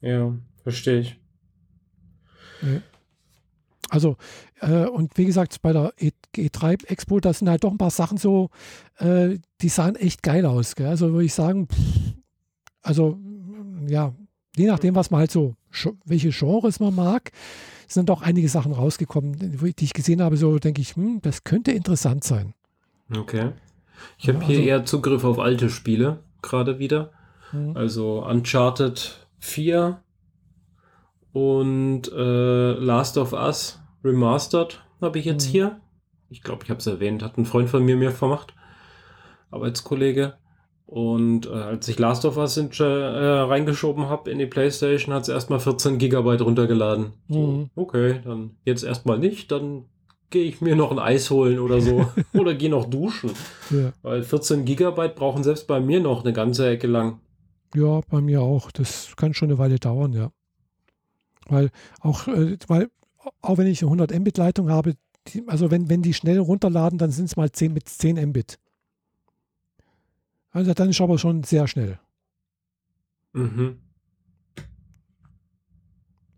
Ja, verstehe ich. Also, äh, und wie gesagt, bei der E- E3 Expo, da sind halt doch ein paar Sachen so, äh, die sahen echt geil aus. Gell? Also würde ich sagen, pff, also ja, je nachdem, was man halt so, welche Genres man mag, sind doch einige Sachen rausgekommen, die ich gesehen habe, so denke ich, hm, das könnte interessant sein. Okay. Ich Ja, habe hier also- eher Zugriff auf alte Spiele gerade wieder. Hm. Also Uncharted 4 und äh, Last of Us Remastered habe ich jetzt Mhm. hier. Ich glaube, ich habe es erwähnt, hat ein Freund von mir mir vermacht. Arbeitskollege. Und äh, als ich Last of Us in, äh, reingeschoben habe in die Playstation, hat es erstmal 14 Gigabyte runtergeladen. So, Mhm. okay, dann jetzt erstmal nicht, dann gehe ich mir noch ein Eis holen oder so. oder gehe noch duschen. Ja. Weil 14 Gigabyte brauchen selbst bei mir noch eine ganze Ecke lang. Ja, bei mir auch. Das kann schon eine Weile dauern, ja. Weil auch, äh, weil, auch wenn ich eine 100 Mbit Leitung habe, die, also wenn, wenn die schnell runterladen, dann sind es mal 10 mit 10 Mbit. Also dann ist aber schon sehr schnell. Mhm.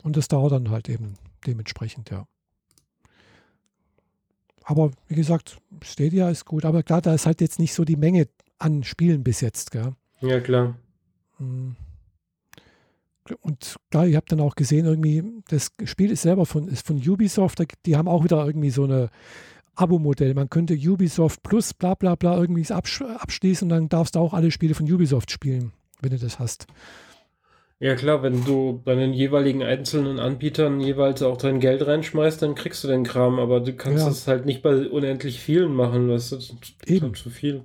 Und das dauert dann halt eben dementsprechend, ja. Aber wie gesagt, Stadia ist gut. Aber klar, da ist halt jetzt nicht so die Menge an Spielen bis jetzt, gell? Ja, klar. Mm. Und klar, ihr habt dann auch gesehen, irgendwie, das Spiel ist selber von, ist von Ubisoft, die haben auch wieder irgendwie so eine Abo-Modell. Man könnte Ubisoft Plus bla bla bla irgendwie absch abschließen und dann darfst du auch alle Spiele von Ubisoft spielen, wenn du das hast. Ja, klar, wenn du bei den jeweiligen einzelnen Anbietern jeweils auch dein Geld reinschmeißt, dann kriegst du den Kram, aber du kannst Ja. das halt nicht bei unendlich vielen machen. Das ist Eben. zu viel.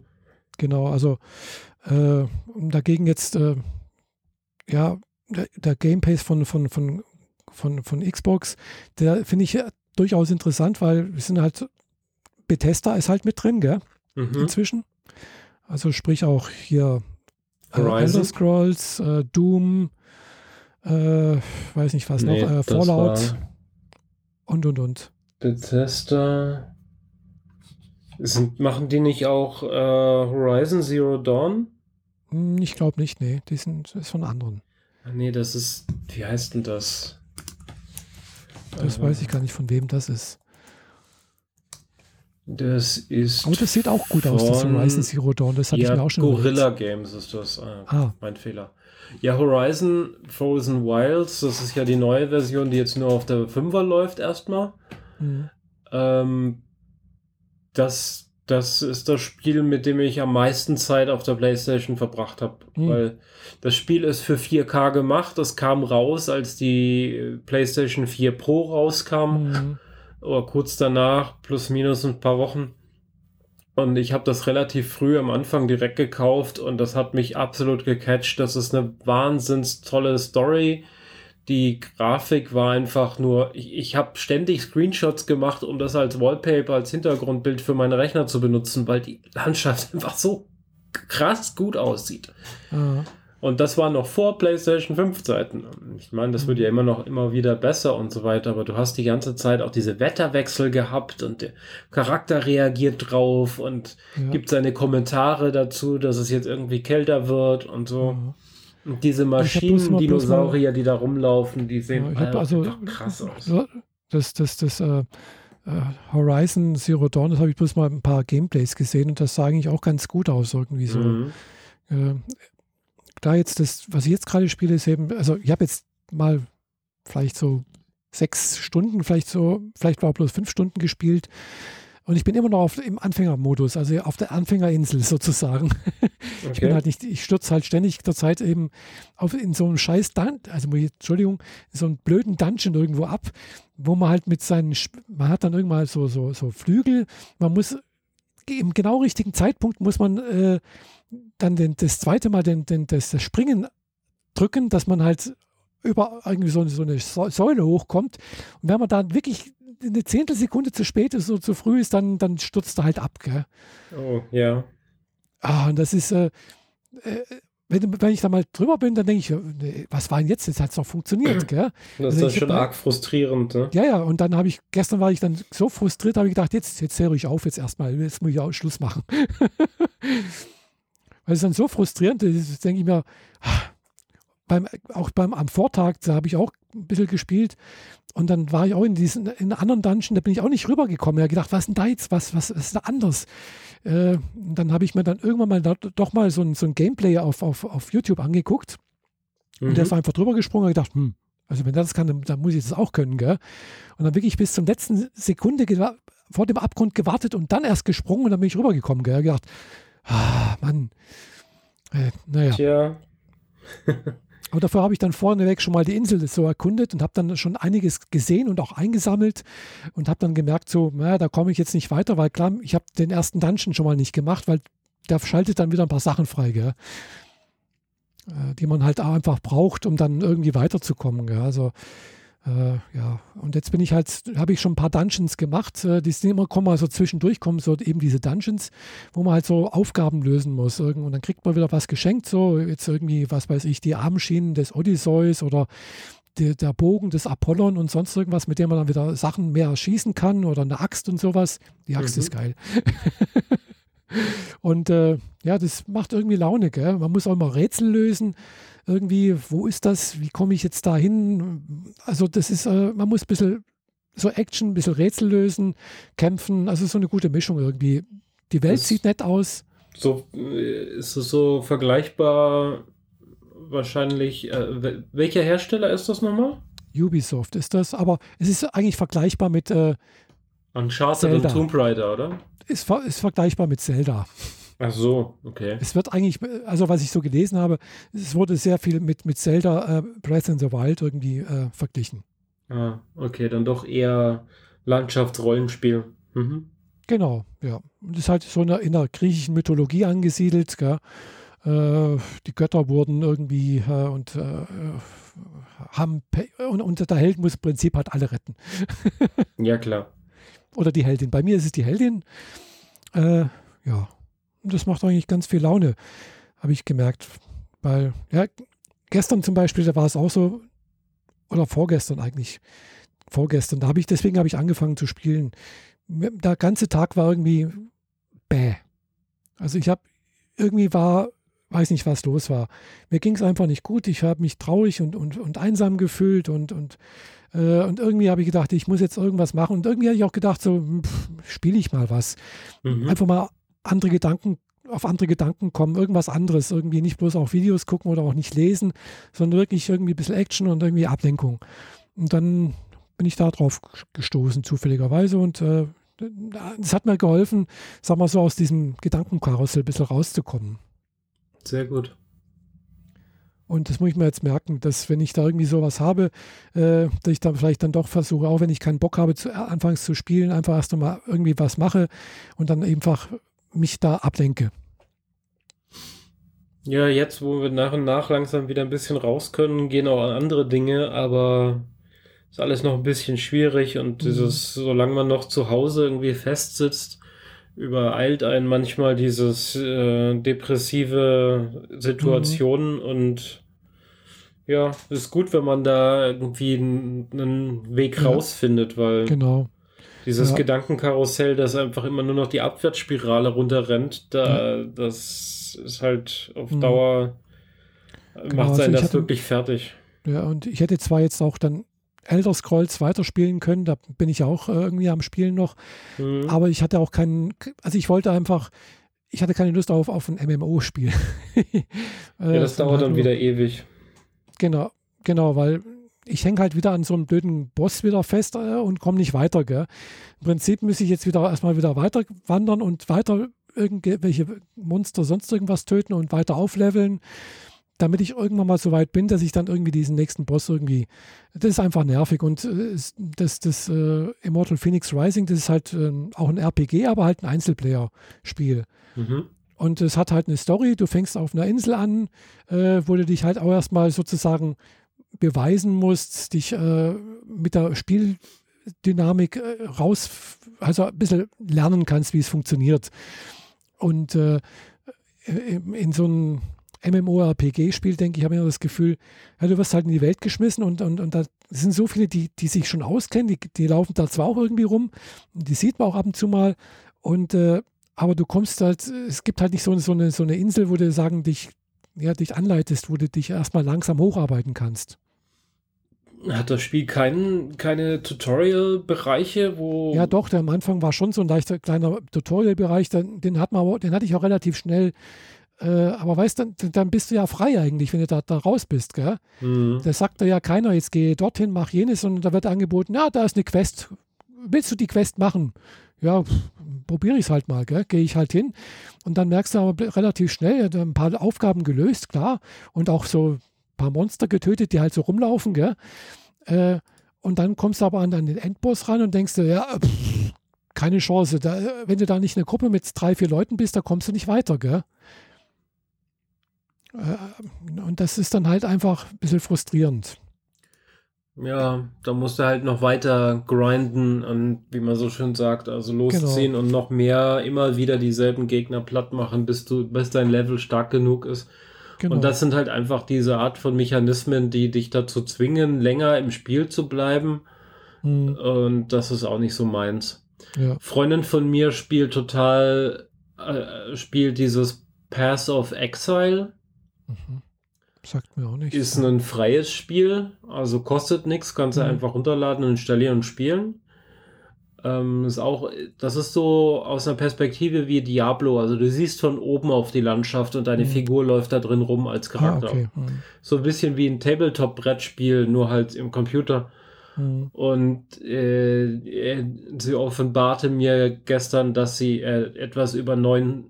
Genau, also äh, dagegen jetzt, äh, ja, der, der Game Pace von, von, von, von, von Xbox, der finde ich ja durchaus interessant, weil wir sind halt, Bethesda ist halt mit drin, gell? Mhm. inzwischen. Also sprich auch hier äh, Horizon? Elder Scrolls, äh, Doom, äh, weiß nicht was Nee, noch, äh, Fallout und und und. Bethesda. Sind, machen die nicht auch äh, Horizon Zero Dawn? Hm, Ich glaube nicht, nee, die sind ist von anderen. Ah, nee, das ist. Wie heißt denn das? Das Äh, weiß ich gar nicht, von wem das ist. Das ist. Aber das sieht auch gut aus, das von- Horizon Zero Dawn. Das hatte ja, ich mir auch schon Gorilla Games ist das. Ah, Ah. Mein Fehler. Ja, Horizon Frozen Wilds, das ist ja die neue Version, die jetzt nur auf der 5er läuft erstmal. Mhm. Ähm, das, das ist das Spiel, mit dem ich am meisten Zeit auf der PlayStation verbracht habe. Hm. Weil das Spiel ist für 4K gemacht. Das kam raus, als die äh, PlayStation 4 Pro rauskam. Mhm. Oder kurz danach, plus minus ein paar Wochen. Und ich habe das relativ früh am Anfang direkt gekauft und das hat mich absolut gecatcht. Das ist eine wahnsinns tolle Story. Die Grafik war einfach nur, ich, ich habe ständig Screenshots gemacht, um das als Wallpaper, als Hintergrundbild für meine Rechner zu benutzen, weil die Landschaft einfach so krass gut aussieht. Ah, Und das war noch vor PlayStation 5 Zeiten. Ich meine, das wird ja immer noch immer wieder besser und so weiter, aber du hast die ganze Zeit auch diese Wetterwechsel gehabt und der Charakter reagiert drauf und ja. gibt seine Kommentare dazu, dass es jetzt irgendwie kälter wird und so. Ja. Und diese bloß mal- Maschinen, bloß Dinosaurier, die da rumlaufen, die Ja, sehen alle also krass aus. Ja, Das, das, das äh, äh, Horizon Zero Dawn, das habe ich bloß mal ein paar Gameplays gesehen und das sah eigentlich auch ganz gut aus irgendwie so. Mhm. Äh, da jetzt das, was ich jetzt gerade spiele, ist eben, also ich habe jetzt mal vielleicht so sechs Stunden, vielleicht so, vielleicht war bloß fünf Stunden gespielt. Und ich bin immer noch auf, im Anfängermodus, also auf der Anfängerinsel sozusagen. Ich bin Okay. halt nicht, ich stürze halt ständig zur Zeit eben auf in so einen scheiß Dun also Entschuldigung, in so einen blöden Dungeon irgendwo ab, wo man halt mit seinen, man hat dann irgendwann so, so, so Flügel, man muss im genau richtigen Zeitpunkt muss man äh, dann den, das zweite Mal den, den, das, das Springen drücken, dass man halt über irgendwie so, so eine Säu- Säule hochkommt. Und wenn man dann wirklich eine Zehntelsekunde zu spät ist oder zu früh ist, dann, dann stürzt er halt ab. Gell? Oh, ja. Ah, und das ist, äh, äh, wenn, wenn, ich da mal drüber bin, dann denke ich, nee, was war denn jetzt? Jetzt hat es doch funktioniert, gell? Das ist dann schon arg frustrierend, ne? Ja, ja, und dann habe ich, gestern war ich dann so frustriert, habe ich gedacht, jetzt, jetzt höre ich auf jetzt erstmal, jetzt muss ich auch Schluss machen. Weil es dann so frustrierend ist, denke ich mir, beim, auch beim, am Vortag, da habe ich auch ein bisschen gespielt und dann war ich auch in diesen in anderen Dungeon, da bin ich auch nicht rübergekommen. Ich habe gedacht, was ist denn da jetzt, was, was, was ist da anders? Äh, dann habe ich mir dann irgendwann mal da, doch mal so ein, so ein Gameplay auf, auf, auf YouTube angeguckt mhm. und der ist einfach drüber gesprungen und gedacht, hm, also wenn der das kann, dann, dann, muss ich das auch können, gell? Und dann wirklich bis zum letzten Sekunde vor dem Abgrund gewartet und dann erst gesprungen und dann bin ich rübergekommen, gell? Gedacht, ah, Mann, äh, naja. Tja. Aber dafür habe ich dann vorneweg schon mal die Insel so erkundet und habe dann schon einiges gesehen und auch eingesammelt und habe dann gemerkt, so, naja, da komme ich jetzt nicht weiter, weil klar, ich habe den ersten Dungeon schon mal nicht gemacht, weil der schaltet dann wieder ein paar Sachen frei, gell? Äh, die man halt einfach braucht, um dann irgendwie weiterzukommen. Gell? Also äh, ja, und jetzt bin ich halt, habe ich schon ein paar Dungeons gemacht, äh, die sind immer, kommen mal so zwischendurch, kommen so eben diese Dungeons, wo man halt so Aufgaben lösen muss. Und dann kriegt man wieder was geschenkt, so jetzt irgendwie, was weiß ich, die Armschienen des Odysseus oder die, der Bogen des Apollon und sonst irgendwas, mit dem man dann wieder Sachen mehr schießen kann oder eine Axt und sowas. Die Axt mhm. ist geil. und äh, ja, das macht irgendwie Laune, gell? Man muss auch immer Rätsel lösen irgendwie, wo ist das, wie komme ich jetzt da hin? Also das ist, äh, man muss ein bisschen so Action, ein bisschen Rätsel lösen, kämpfen, also so eine gute Mischung irgendwie. Die Welt das sieht nett aus. So äh, ist es so vergleichbar wahrscheinlich. Äh, welcher Hersteller ist das nochmal? Ubisoft ist das, aber es ist eigentlich vergleichbar mit äh, Uncharted Zelda. und Tomb Raider, oder? Ist, ist vergleichbar mit Zelda. Ach so, okay. Es wird eigentlich, also was ich so gelesen habe, es wurde sehr viel mit, mit Zelda äh, Breath in the Wild irgendwie äh, verglichen. Ah, okay, dann doch eher Landschaftsrollenspiel. Mhm. Genau, ja. Und das ist halt so in der, in der griechischen Mythologie angesiedelt, gell? Äh, die Götter wurden irgendwie äh, und äh, haben und, und der Held muss im Prinzip halt alle retten. ja, klar. Oder die Heldin. Bei mir ist es die Heldin. Äh, ja, das macht eigentlich ganz viel Laune, habe ich gemerkt. Weil, ja, gestern zum Beispiel, da war es auch so, oder vorgestern eigentlich, vorgestern, da habe ich, deswegen habe ich angefangen zu spielen. Der ganze Tag war irgendwie bäh. Also ich habe, irgendwie war, weiß nicht, was los war. Mir ging es einfach nicht gut. Ich habe mich traurig und, und, und einsam gefühlt und, und, und irgendwie habe ich gedacht, ich muss jetzt irgendwas machen. Und irgendwie habe ich auch gedacht, so, spiele ich mal was. Mhm. Einfach mal andere Gedanken, auf andere Gedanken kommen, irgendwas anderes, irgendwie nicht bloß auch Videos gucken oder auch nicht lesen, sondern wirklich irgendwie ein bisschen Action und irgendwie Ablenkung. Und dann bin ich da drauf gestoßen, zufälligerweise. Und äh, das hat mir geholfen, sagen wir so, aus diesem Gedankenkarussell ein bisschen rauszukommen. Sehr gut. Und das muss ich mir jetzt merken, dass wenn ich da irgendwie sowas habe, äh, dass ich dann vielleicht dann doch versuche, auch wenn ich keinen Bock habe, zu, anfangs zu spielen, einfach erst einmal irgendwie was mache und dann einfach mich da ablenke. Ja, jetzt, wo wir nach und nach langsam wieder ein bisschen raus können, gehen auch an andere Dinge, aber ist alles noch ein bisschen schwierig und mhm. dieses, solange man noch zu Hause irgendwie festsitzt, übereilt einen manchmal dieses äh, depressive Situationen mhm. und ja, ist gut, wenn man da irgendwie einen Weg rausfindet, weil genau. Dieses ja. Gedankenkarussell, das einfach immer nur noch die Abwärtsspirale runterrennt, da, ja. das ist halt auf mhm. Dauer, genau, macht sein also das wirklich fertig. Ja, und ich hätte zwar jetzt auch dann Elder Scrolls weiterspielen können, da bin ich auch äh, irgendwie am Spielen noch, mhm. aber ich hatte auch keinen, also ich wollte einfach, ich hatte keine Lust auf, auf ein MMO-Spiel. ja, das dauert dann wieder ewig. Genau, genau, weil ich hänge halt wieder an so einem blöden Boss wieder fest äh, und komme nicht weiter. Gell? Im Prinzip muss ich jetzt wieder erstmal wieder weiter wandern und weiter irgendwelche Monster sonst irgendwas töten und weiter aufleveln, damit ich irgendwann mal so weit bin, dass ich dann irgendwie diesen nächsten Boss irgendwie. Das ist einfach nervig. Und äh, das, das äh, Immortal Phoenix Rising, das ist halt äh, auch ein RPG, aber halt ein Einzelplayer-Spiel. Mhm. Und es hat halt eine Story. Du fängst auf einer Insel an, äh, wo du dich halt auch erstmal sozusagen beweisen musst, dich äh, mit der Spieldynamik raus, also ein bisschen lernen kannst, wie es funktioniert. Und äh, in so einem MMORPG-Spiel, denke ich, habe ich immer das Gefühl, ja, du wirst halt in die Welt geschmissen und, und, und da sind so viele, die, die sich schon auskennen, die, die laufen da zwar auch irgendwie rum, die sieht man auch ab und zu mal, und äh, aber du kommst halt, es gibt halt nicht so, so, eine, so eine Insel, wo du sagen, dich, ja, dich anleitest, wo du dich erstmal langsam hocharbeiten kannst. Hat das Spiel kein, keine Tutorial-Bereiche, wo. Ja, doch, der am Anfang war schon so ein leichter kleiner Tutorial-Bereich, den, den, hat man, den hatte ich auch relativ schnell. Äh, aber weißt du, dann, dann bist du ja frei eigentlich, wenn du da, da raus bist, gell? Mhm. Da sagt ja keiner, jetzt geh dorthin, mach jenes, und da wird angeboten, ja, da ist eine Quest. Willst du die Quest machen? Ja, probiere ich es halt mal, gehe ich halt hin. Und dann merkst du aber relativ schnell, ein paar Aufgaben gelöst, klar. Und auch so paar Monster getötet, die halt so rumlaufen, gell? Äh, und dann kommst du aber an, an den Endboss ran und denkst du, ja, pff, keine Chance. Da, wenn du da nicht eine Gruppe mit drei, vier Leuten bist, da kommst du nicht weiter, gell? Äh, und das ist dann halt einfach ein bisschen frustrierend. Ja, da musst du halt noch weiter grinden und wie man so schön sagt, also losziehen genau. und noch mehr immer wieder dieselben Gegner platt machen, bis du, bis dein Level stark genug ist. Genau. Und das sind halt einfach diese Art von Mechanismen, die dich dazu zwingen, länger im Spiel zu bleiben. Mhm. Und das ist auch nicht so meins. Ja. Freundin von mir spielt total, äh, spielt dieses Pass of Exile. Mhm. Sagt mir auch nichts. Ist ein freies Spiel, also kostet nichts, kannst du mhm. einfach runterladen, installieren und spielen. Ähm, ist auch, das ist so aus einer Perspektive wie Diablo. Also du siehst von oben auf die Landschaft und deine mhm. Figur läuft da drin rum als ah, Charakter. Ah, okay. mhm. So ein bisschen wie ein Tabletop-Brettspiel, nur halt im Computer. Mhm. Und äh, sie offenbarte mir gestern, dass sie äh, etwas über neun,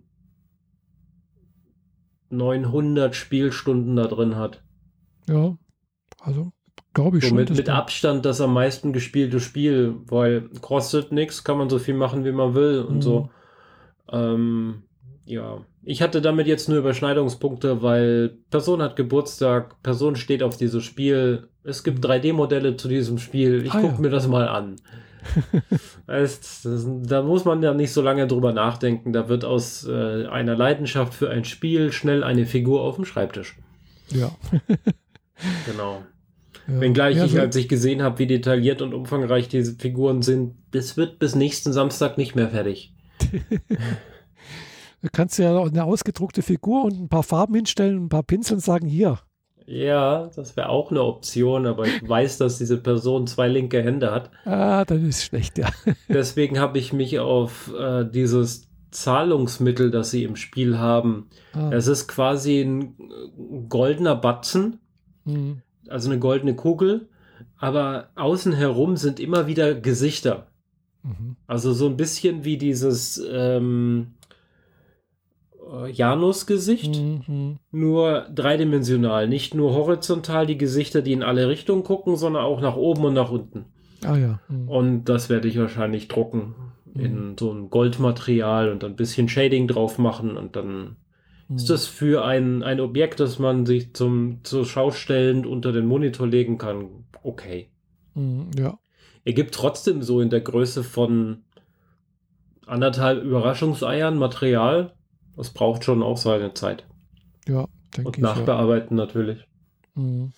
900 Spielstunden da drin hat. Ja, also Glaube ich so schon. Mit, mit Abstand das am meisten gespielte Spiel, weil kostet nichts, kann man so viel machen, wie man will und mhm. so. Ähm, ja, ich hatte damit jetzt nur Überschneidungspunkte, weil Person hat Geburtstag, Person steht auf dieses Spiel. Es gibt 3D-Modelle mhm. zu diesem Spiel. Ich ah, gucke ja. mir das mal an. das, da muss man ja nicht so lange drüber nachdenken. Da wird aus äh, einer Leidenschaft für ein Spiel schnell eine Figur auf dem Schreibtisch. Ja. genau. Ja. Wenngleich ja, ich, als ich gesehen habe, wie detailliert und umfangreich diese Figuren sind, das wird bis nächsten Samstag nicht mehr fertig. du kannst ja eine ausgedruckte Figur und ein paar Farben hinstellen und ein paar Pinsel und sagen, hier. Ja, das wäre auch eine Option, aber ich weiß, dass diese Person zwei linke Hände hat. Ah, das ist schlecht, ja. Deswegen habe ich mich auf äh, dieses Zahlungsmittel, das sie im Spiel haben. Ah. Es ist quasi ein goldener Batzen. Mhm also eine goldene Kugel, aber außen herum sind immer wieder Gesichter. Mhm. Also so ein bisschen wie dieses ähm, äh, Janus-Gesicht, mhm. nur dreidimensional, nicht nur horizontal die Gesichter, die in alle Richtungen gucken, sondern auch nach oben und nach unten. Ah ja. Mhm. Und das werde ich wahrscheinlich drucken in mhm. so ein Goldmaterial und ein bisschen Shading drauf machen und dann ist hm. das für ein, ein Objekt, das man sich zum, zur Schau stellend unter den Monitor legen kann, okay. Hm, ja. Er gibt trotzdem so in der Größe von anderthalb Überraschungseiern Material. Das braucht schon auch seine Zeit. Ja, denke ich. Und nachbearbeiten ja. natürlich. Mhm.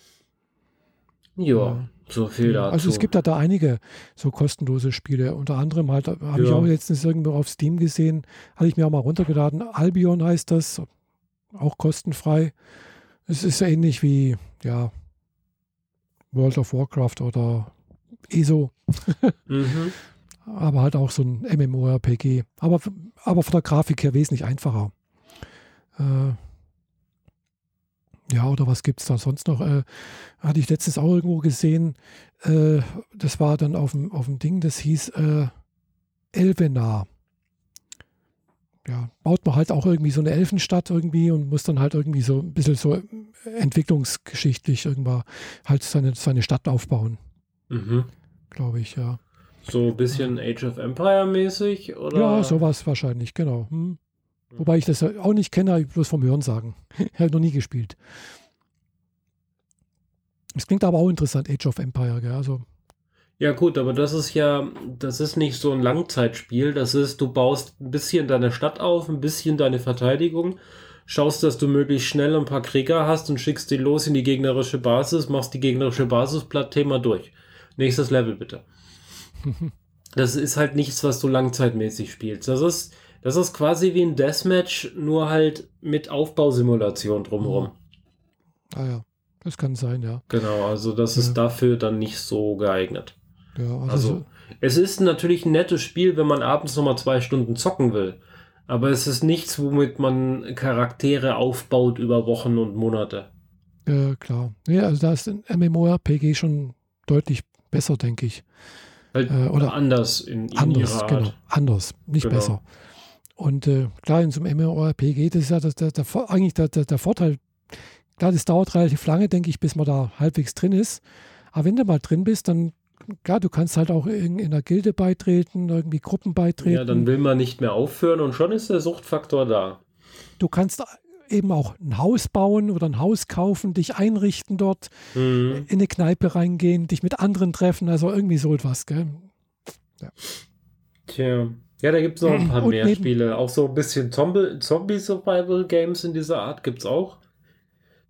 Ja, ja, so viel dazu. Also es gibt da, da einige so kostenlose Spiele. Unter anderem halt, habe ja. ich auch letztens irgendwo auf Steam gesehen, hatte ich mir auch mal runtergeladen. Albion heißt das, auch kostenfrei. Es ist ähnlich wie, ja, World of Warcraft oder ESO. mhm. Aber halt auch so ein MMORPG. Aber, aber von der Grafik her wesentlich einfacher. Äh, ja, oder was gibt es da sonst noch? Äh, hatte ich letztens auch irgendwo gesehen. Äh, das war dann auf dem, auf dem Ding, das hieß äh, Elvenar ja, baut man halt auch irgendwie so eine Elfenstadt irgendwie und muss dann halt irgendwie so ein bisschen so entwicklungsgeschichtlich irgendwann halt seine, seine Stadt aufbauen. Mhm. Glaube ich, ja. So ein bisschen. Age of Empire mäßig, oder? Ja, sowas wahrscheinlich, genau. Hm. Wobei ich das auch nicht kenne, bloß vom Hören sagen. ich habe noch nie gespielt. Es klingt aber auch interessant, Age of Empire, gell? Also ja, gut, aber das ist ja, das ist nicht so ein Langzeitspiel. Das ist, du baust ein bisschen deine Stadt auf, ein bisschen deine Verteidigung. schaust, dass du möglichst schnell ein paar Krieger hast und schickst die los in die gegnerische Basis, machst die gegnerische Basis platt, Thema durch. Nächstes Level bitte. Das ist halt nichts, was du langzeitmäßig spielst. Das ist, das ist quasi wie ein Deathmatch, nur halt mit Aufbausimulation drumherum. Ah ja, das kann sein, ja. Genau, also das Ja. ist dafür dann nicht so geeignet. Ja, also, Also, so- es ist natürlich ein nettes Spiel, wenn man abends nochmal zwei Stunden zocken will. Aber es ist nichts, womit man Charaktere aufbaut über Wochen und Monate. ja, klar. Ja, also da ist ein MMORPG schon deutlich besser, denke ich. Halt Äh, oder anders in, in Anders, ihrer Art. genau. Anders, nicht Genau. besser. Und äh, klar, in so einem MMORPG, das ist ja das, der, der, eigentlich der, der, der Vorteil. Klar, das dauert relativ lange, denke ich, bis man da halbwegs drin ist. Aber wenn du mal drin bist, dann, klar, du kannst halt auch in, in einer Gilde beitreten, irgendwie Gruppen beitreten. Ja, dann will man nicht mehr aufhören und schon ist der Suchtfaktor da. du kannst eben auch ein Haus bauen oder ein Haus kaufen, dich einrichten dort, Mhm. in eine Kneipe reingehen, dich mit anderen treffen, also irgendwie so etwas, gell? Tja. Ja, da gibt es noch ein paar Und mehr neben- Spiele. Auch so ein bisschen Zombie- Zombie-Survival-Games in dieser Art gibt es auch.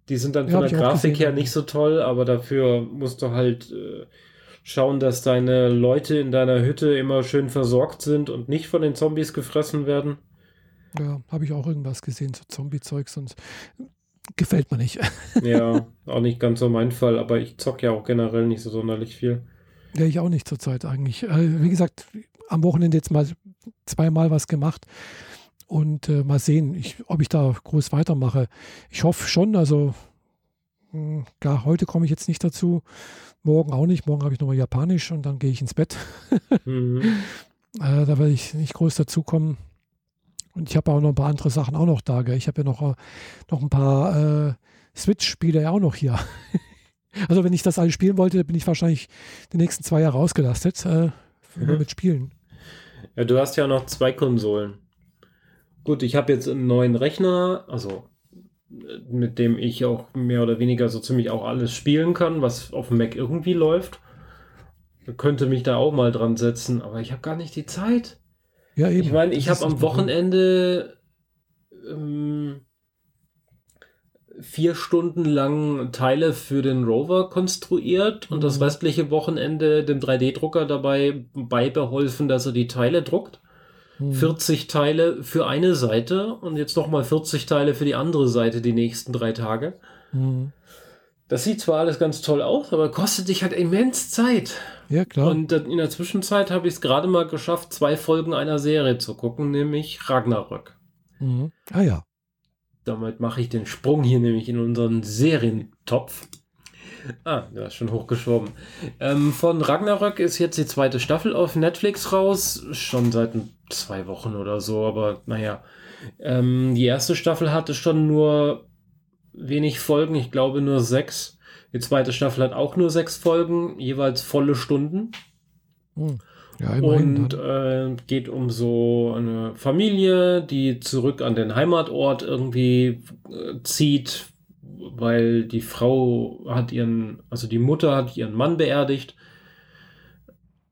Die sind dann Ja, von der Grafik her nicht so toll, aber dafür musst du halt äh, schauen, dass deine Leute in deiner Hütte immer schön versorgt sind und nicht von den Zombies gefressen werden. Ja, habe ich auch irgendwas gesehen, so Zombie-Zeugs und gefällt mir nicht. Ja, auch nicht ganz so mein Fall, aber ich zock ja auch generell nicht so sonderlich viel. Ja, ich auch nicht zurzeit eigentlich. Äh, wie gesagt, am Wochenende jetzt mal zweimal was gemacht und äh, mal sehen, ich, ob ich da groß weitermache. Ich hoffe schon, also mh, klar, heute komme ich jetzt nicht dazu, morgen auch nicht. Morgen habe ich nochmal Japanisch und dann gehe ich ins Bett. Mhm. Äh, da werde ich nicht groß dazukommen. Und ich habe auch noch ein paar andere Sachen auch noch da. Gell? Ich habe ja noch, äh, noch ein paar äh, Switch-Spiele ja auch noch hier. also wenn ich das alles spielen wollte, bin ich wahrscheinlich die nächsten zwei Jahre ausgelastet äh, nur Mhm. mit Spielen. Ja, du hast ja noch zwei Konsolen. Gut, ich habe jetzt einen neuen Rechner, also äh, mit dem ich auch mehr oder weniger so ziemlich auch alles spielen kann, was auf dem Mac irgendwie läuft. Könnte mich da auch mal dran setzen, aber ich habe gar nicht die Zeit. Ja, eben. Ich meine, ich Das habe das am. Wochenende ähm, vier Stunden lang Teile für den Rover konstruiert und das Mhm. restliche Wochenende dem 3D-Drucker dabei beibeholfen, dass er die Teile druckt. Hm. 40 Teile für eine Seite und jetzt nochmal 40 Teile für die andere Seite die nächsten drei Tage. Hm. Das sieht zwar alles ganz toll aus, aber kostet dich halt immens Zeit. Ja, klar. Und in der Zwischenzeit habe ich es gerade mal geschafft, zwei Folgen einer Serie zu gucken, nämlich Ragnarök. Mhm. Ah ja. Damit mache ich den Sprung hier nämlich in unseren Serientopf. Ah, der ist schon hochgeschoben. Ähm, von Ragnarök ist jetzt die zweite Staffel auf Netflix raus. Schon seit zwei Wochen oder so, aber naja. Ähm, die erste Staffel hatte schon nur wenig Folgen, ich glaube nur sechs. Die zweite Staffel hat auch nur sechs Folgen, jeweils volle Stunden. Hm. Ja. Und äh, geht um so eine Familie, die zurück an den Heimatort irgendwie äh, zieht, weil die Frau hat ihren, also die Mutter hat ihren Mann beerdigt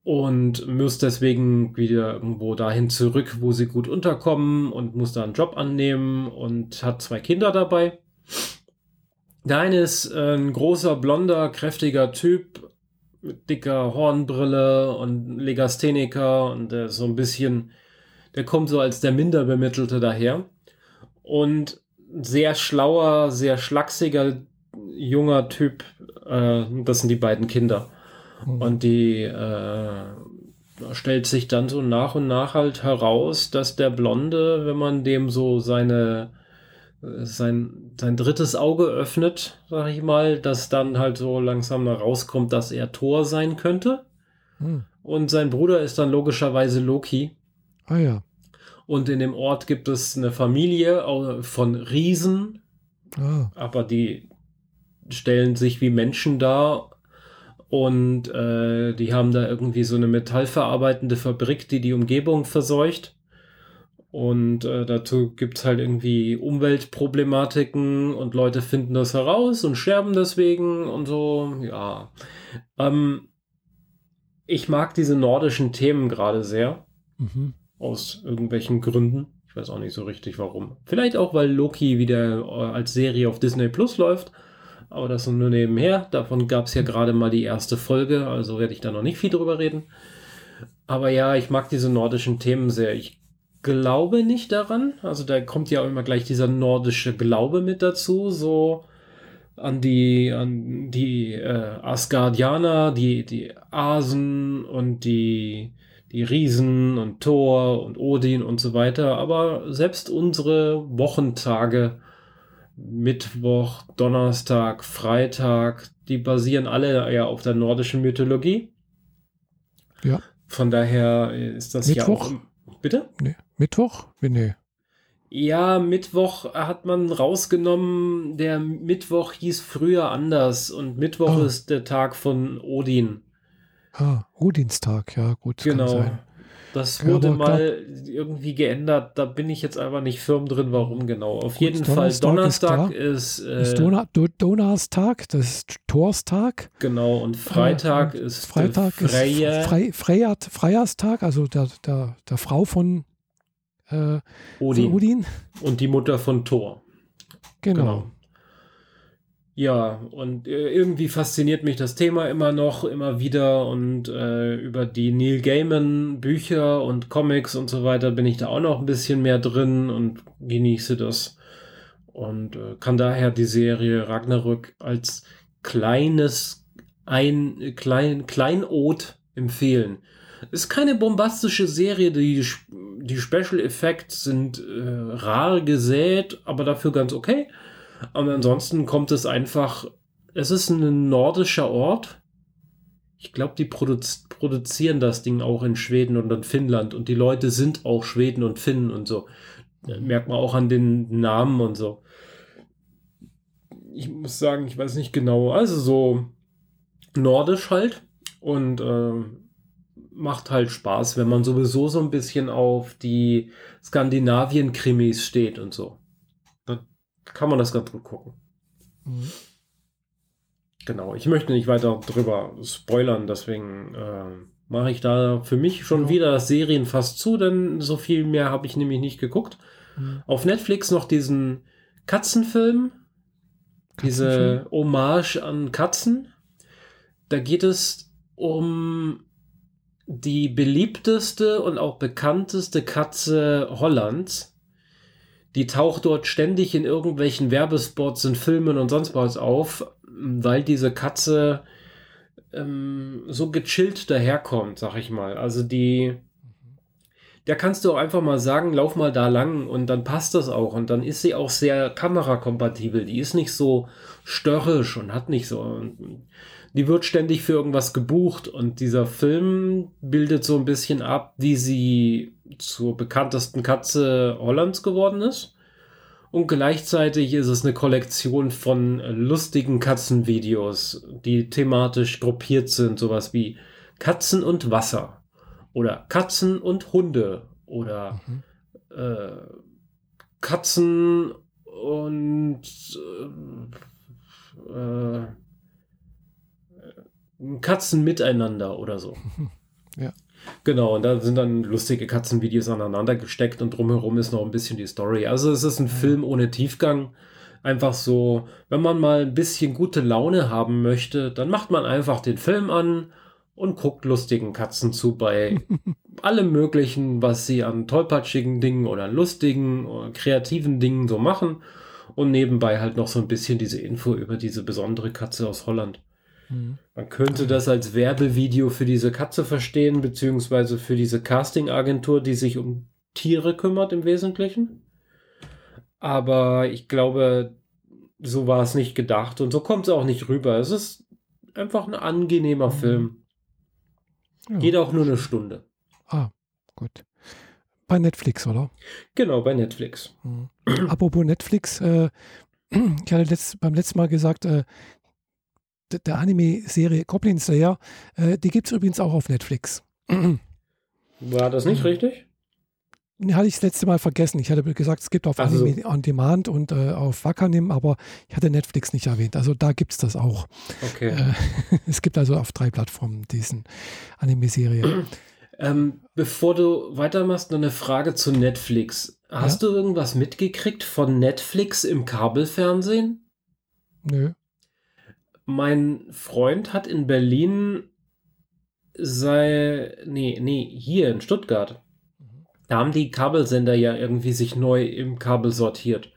und muss deswegen wieder irgendwo dahin zurück, wo sie gut unterkommen und muss da einen Job annehmen und hat zwei Kinder dabei. Der eine ist äh, ein großer, blonder, kräftiger Typ mit dicker Hornbrille und Legastheniker und der ist so ein bisschen, der kommt so als der Minderbemittelte daher. Und ein sehr schlauer, sehr schlachsiger, junger Typ, äh, das sind die beiden Kinder. Hm. Und die äh, stellt sich dann so nach und nach halt heraus, dass der Blonde, wenn man dem so seine sein, sein drittes Auge öffnet, sag ich mal, dass dann halt so langsam rauskommt, dass er Thor sein könnte. Hm. Und sein Bruder ist dann logischerweise Loki. Ah ja. Und in dem Ort gibt es eine Familie von Riesen, Ah. aber die stellen sich wie Menschen dar und äh, die haben da irgendwie so eine metallverarbeitende Fabrik, die die Umgebung verseucht. Und äh, dazu gibt es halt irgendwie Umweltproblematiken und Leute finden das heraus und sterben deswegen und so. Ja. Ähm, ich mag diese nordischen Themen gerade sehr, Mhm. aus irgendwelchen Gründen. Ich weiß auch nicht so richtig warum. Vielleicht auch, weil Loki wieder äh, als Serie auf Disney Plus läuft. Aber das nur nebenher. Davon gab es ja gerade mal die erste Folge, also werde ich da noch nicht viel drüber reden. Aber ja, ich mag diese nordischen Themen sehr. Ich glaube nicht daran. Also da kommt ja auch immer gleich dieser nordische Glaube mit dazu, so an die, an die äh, Asgardianer, die, die Asen und die, die Riesen und Thor und Odin und so weiter. Aber selbst unsere Wochentage Mittwoch, Donnerstag, Freitag, die basieren alle ja auf der nordischen Mythologie. Ja. Von daher ist das Mittwoch? ja auch. Bitte? Nee. Mittwoch? Nee. Ja, Mittwoch hat man rausgenommen. Der Mittwoch hieß früher anders und Mittwoch Ah. ist der Tag von Odin. Ah, Odinstag, ja, gut. Genau. Das Ja, wurde aber mal irgendwie geändert. Da bin ich jetzt aber nicht firm drin, warum genau. Auf Gut, jeden Fall Donnerstag ist Donnerstag klar. ist, äh, ist Dona Do Donnerstag, das ist Torstag. genau und Freitag Ah, und ist Freitag Freya. ist Frei, Freyat, Freierstag, also der, der, der Frau von, äh, Odin. Odin. und die Mutter von Thor. Genau. Ja, und äh, irgendwie fasziniert mich das Thema immer noch, immer wieder und äh, über die Neil Gaiman Bücher und Comics und so weiter bin ich da auch noch ein bisschen mehr drin und genieße das und äh, kann daher die Serie Ragnarök als kleines ein klein Kleinod empfehlen. Ist keine bombastische Serie, die die Special Effects sind äh, rar gesät, aber dafür ganz okay. Und ansonsten kommt es einfach, es ist ein nordischer Ort. Ich glaube, die produz produzieren das Ding auch in Schweden und in Finnland und die Leute sind auch Schweden und Finnen und so. Merkt man auch an den Namen und so. Ich muss sagen, ich weiß nicht genau. Also so nordisch halt und ähm, macht halt Spaß, wenn man sowieso so ein bisschen auf die Skandinavien-Krimis steht und so. Dann kann man das ganz gut gucken. Mhm. Genau, ich möchte nicht weiter drüber spoilern, deswegen äh, mache ich da für mich schon Ja. wieder Serien fast zu, denn so viel mehr habe ich nämlich nicht geguckt. Mhm. Auf Netflix noch diesen Katzenfilm, diese Hommage an Katzen. Da geht es um die beliebteste und auch bekannteste Katze Hollands. Die taucht dort ständig in irgendwelchen Werbespots und Filmen und sonst was auf, weil diese Katze ähm, so gechillt daherkommt, sag ich mal. Also die, der kannst du auch einfach mal sagen, lauf mal da lang und dann passt das auch. Und dann ist sie auch sehr kamerakompatibel. Die ist nicht so störrisch und hat nicht so. Die wird ständig für irgendwas gebucht und dieser Film bildet so ein bisschen ab, wie sie zur bekanntesten Katze Hollands geworden ist. Und gleichzeitig ist es eine Kollektion von lustigen Katzenvideos, die thematisch gruppiert sind, sowas wie Katzen und Wasser oder Katzen und Hunde oder Mhm. äh, Katzen und äh, äh, Katzen miteinander oder so. Ja. Genau, und da sind dann lustige Katzenvideos aneinander gesteckt und drumherum ist noch ein bisschen die Story. Also es ist ein Film ohne Tiefgang. Einfach so, wenn man mal ein bisschen gute Laune haben möchte, dann macht man einfach den Film an und guckt lustigen Katzen zu bei allem Möglichen, was sie an tollpatschigen Dingen oder lustigen oder kreativen Dingen so machen. Und nebenbei halt noch so ein bisschen diese Info über diese besondere Katze aus Holland. Mhm. Man könnte das als Werbevideo für diese Katze verstehen, beziehungsweise für diese Casting-Agentur, die sich um Tiere kümmert im Wesentlichen. Aber ich glaube, so war es nicht gedacht und so kommt es auch nicht rüber. Es ist einfach ein angenehmer Mhm. Film. Ja. Geht auch nur eine Stunde. Ah, gut. Bei Netflix, oder? Genau, bei Netflix. Mhm. Apropos Netflix, äh, ich hatte letzt, beim letzten Mal gesagt, äh, der Anime-Serie Goblin Slayer, äh, die gibt es übrigens auch auf Netflix. War das nicht Mhm. richtig? Hatte ich das letzte Mal vergessen. Ich hatte gesagt, es gibt auf Ach so. Anime on Demand und äh, auf Wakanim, aber ich hatte Netflix nicht erwähnt. Also da gibt es das auch. Okay. Äh, es gibt also auf drei Plattformen diesen Anime-Serie. Ähm, bevor du weitermachst, noch eine Frage zu Netflix. Hast Ja? du irgendwas mitgekriegt von Netflix im Kabelfernsehen? Nö. Mein Freund hat in Berlin sei, nee, nee, hier in Stuttgart. Da haben die Kabelsender ja irgendwie sich neu im Kabel sortiert.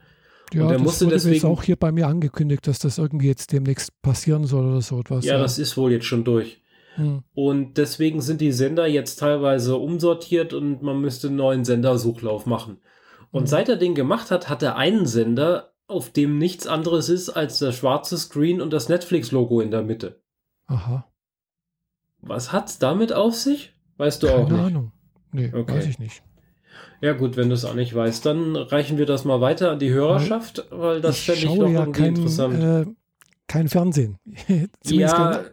Ja, Und der das musste wurde jetzt deswegen- auch hier bei mir angekündigt, dass das irgendwie jetzt demnächst passieren soll oder so etwas. Ja, das ist wohl jetzt schon durch. Hm. Und deswegen sind die Sender jetzt teilweise umsortiert und man müsste einen neuen Sendersuchlauf machen. Und Mhm. seit er den gemacht hat, hat er einen Sender, auf dem nichts anderes ist als der schwarze Screen und das Netflix-Logo in der Mitte. Aha. Was hat's damit auf sich? Weißt du auch Keine nicht. Ahnung. Nee, Okay. weiß ich nicht. Ja gut, wenn du es auch nicht weißt, dann reichen wir das mal weiter an die Hörerschaft, weil das fände ich doch ja irgendwie kein, interessant. äh, kein Fernsehen. Ja,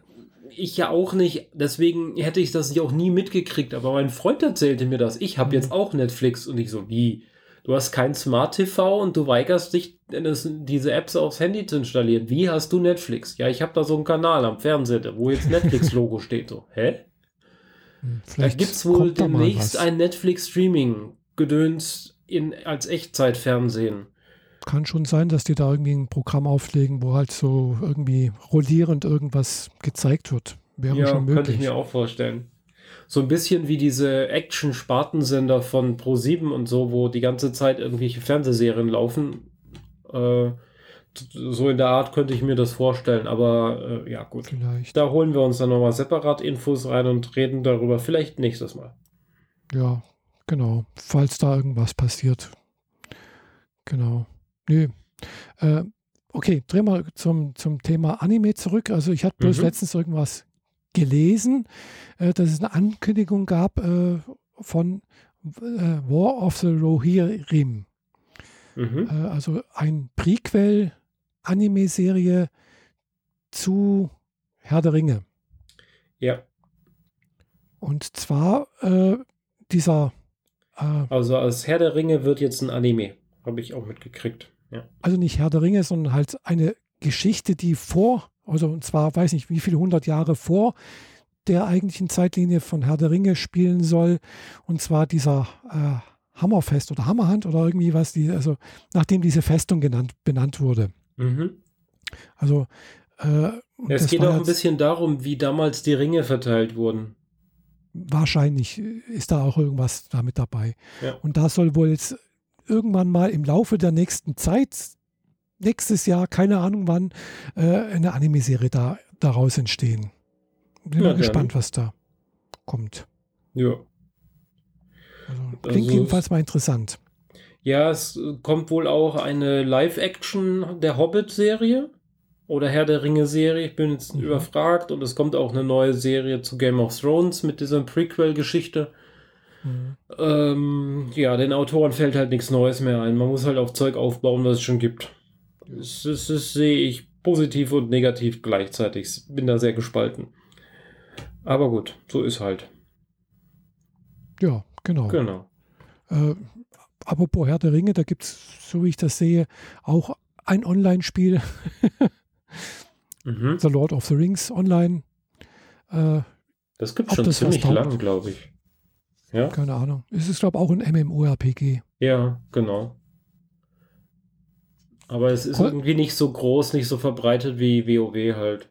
ich ja auch nicht. Deswegen hätte ich das ja auch nie mitgekriegt. Aber mein Freund erzählte mir das. Ich habe Mhm. jetzt auch Netflix und ich so, wie? Du hast kein Smart TV und du weigerst dich, diese Apps aufs Handy zu installieren. Wie hast du Netflix? Ja, ich habe da so einen Kanal am Fernseher, wo jetzt Netflix-Logo steht. So, hä? Hm, Da vielleicht gibt es wohl demnächst ein Netflix-Streaming-Gedöns in, als Echtzeitfernsehen. Kann schon sein, dass die da irgendwie ein Programm auflegen, wo halt so irgendwie rollierend irgendwas gezeigt wird. Wäre Ja, schon könnte ich möglich. mir auch vorstellen. So ein bisschen wie diese Action-Spartensender von Pro7 und so, wo die ganze Zeit irgendwelche Fernsehserien laufen. Äh, so in der Art könnte ich mir das vorstellen, aber äh, ja, gut. Vielleicht. Da holen wir uns dann nochmal separat Infos rein und reden darüber vielleicht nächstes Mal. Ja, genau. Falls da irgendwas passiert. Genau. Nö. Äh, okay, drehen wir zum, zum Thema Anime zurück. Also ich hatte bloß Mhm. letztens irgendwas gelesen, äh, dass es eine Ankündigung gab äh, von äh, War of the Rohirrim. Mhm. Äh, also ein Prequel-Anime-Serie zu Herr der Ringe. Ja, Und zwar äh, dieser, also als Herr der Ringe wird jetzt ein Anime. Habe ich auch mitgekriegt. Ja. also nicht Herr der Ringe, sondern halt eine Geschichte, die vor, also und zwar weiß nicht wie viele hundert Jahre vor der eigentlichen Zeitlinie von Herr der Ringe spielen soll. Und zwar dieser äh, Hammerfest oder Hammerhand oder irgendwie was, die, also nachdem diese Festung genannt, benannt wurde. Mhm. Also äh, Es geht auch ein bisschen darum, wie damals die Ringe verteilt wurden. wahrscheinlich ist da auch irgendwas damit dabei. Ja. Und da soll wohl jetzt irgendwann mal im Laufe der nächsten Zeit, nächstes Jahr, keine Ahnung wann, äh, eine Anime-Serie da, daraus entstehen. Bin Ja, mal gespannt, was da kommt. Ja. Also, klingt Also jedenfalls mal interessant. Ja, es kommt wohl auch eine Live-Action der Hobbit-Serie oder Herr der Ringe-Serie. Ich bin jetzt Mhm. überfragt. Und es kommt auch eine neue Serie zu Game of Thrones mit dieser Prequel-Geschichte. Mhm. Ähm, ja, den Autoren fällt halt nichts Neues mehr ein. Man muss halt auf Zeug aufbauen, was es schon gibt. Das, das, das sehe ich positiv und negativ gleichzeitig. Bin da sehr gespalten. Aber gut, so ist halt. Ja, genau. Genau. Äh, apropos Herr der Ringe, da gibt es, so wie ich das sehe, auch ein Online-Spiel, Mhm. The Lord of the Rings Online. Äh, Das gibt Ob schon ziemlich lang, glaube ich. Ja? keine Ahnung. Es ist, glaube ich, auch ein MMORPG. Ja, genau. Aber es ist Cool. irgendwie nicht so groß, nicht so verbreitet wie WoW halt.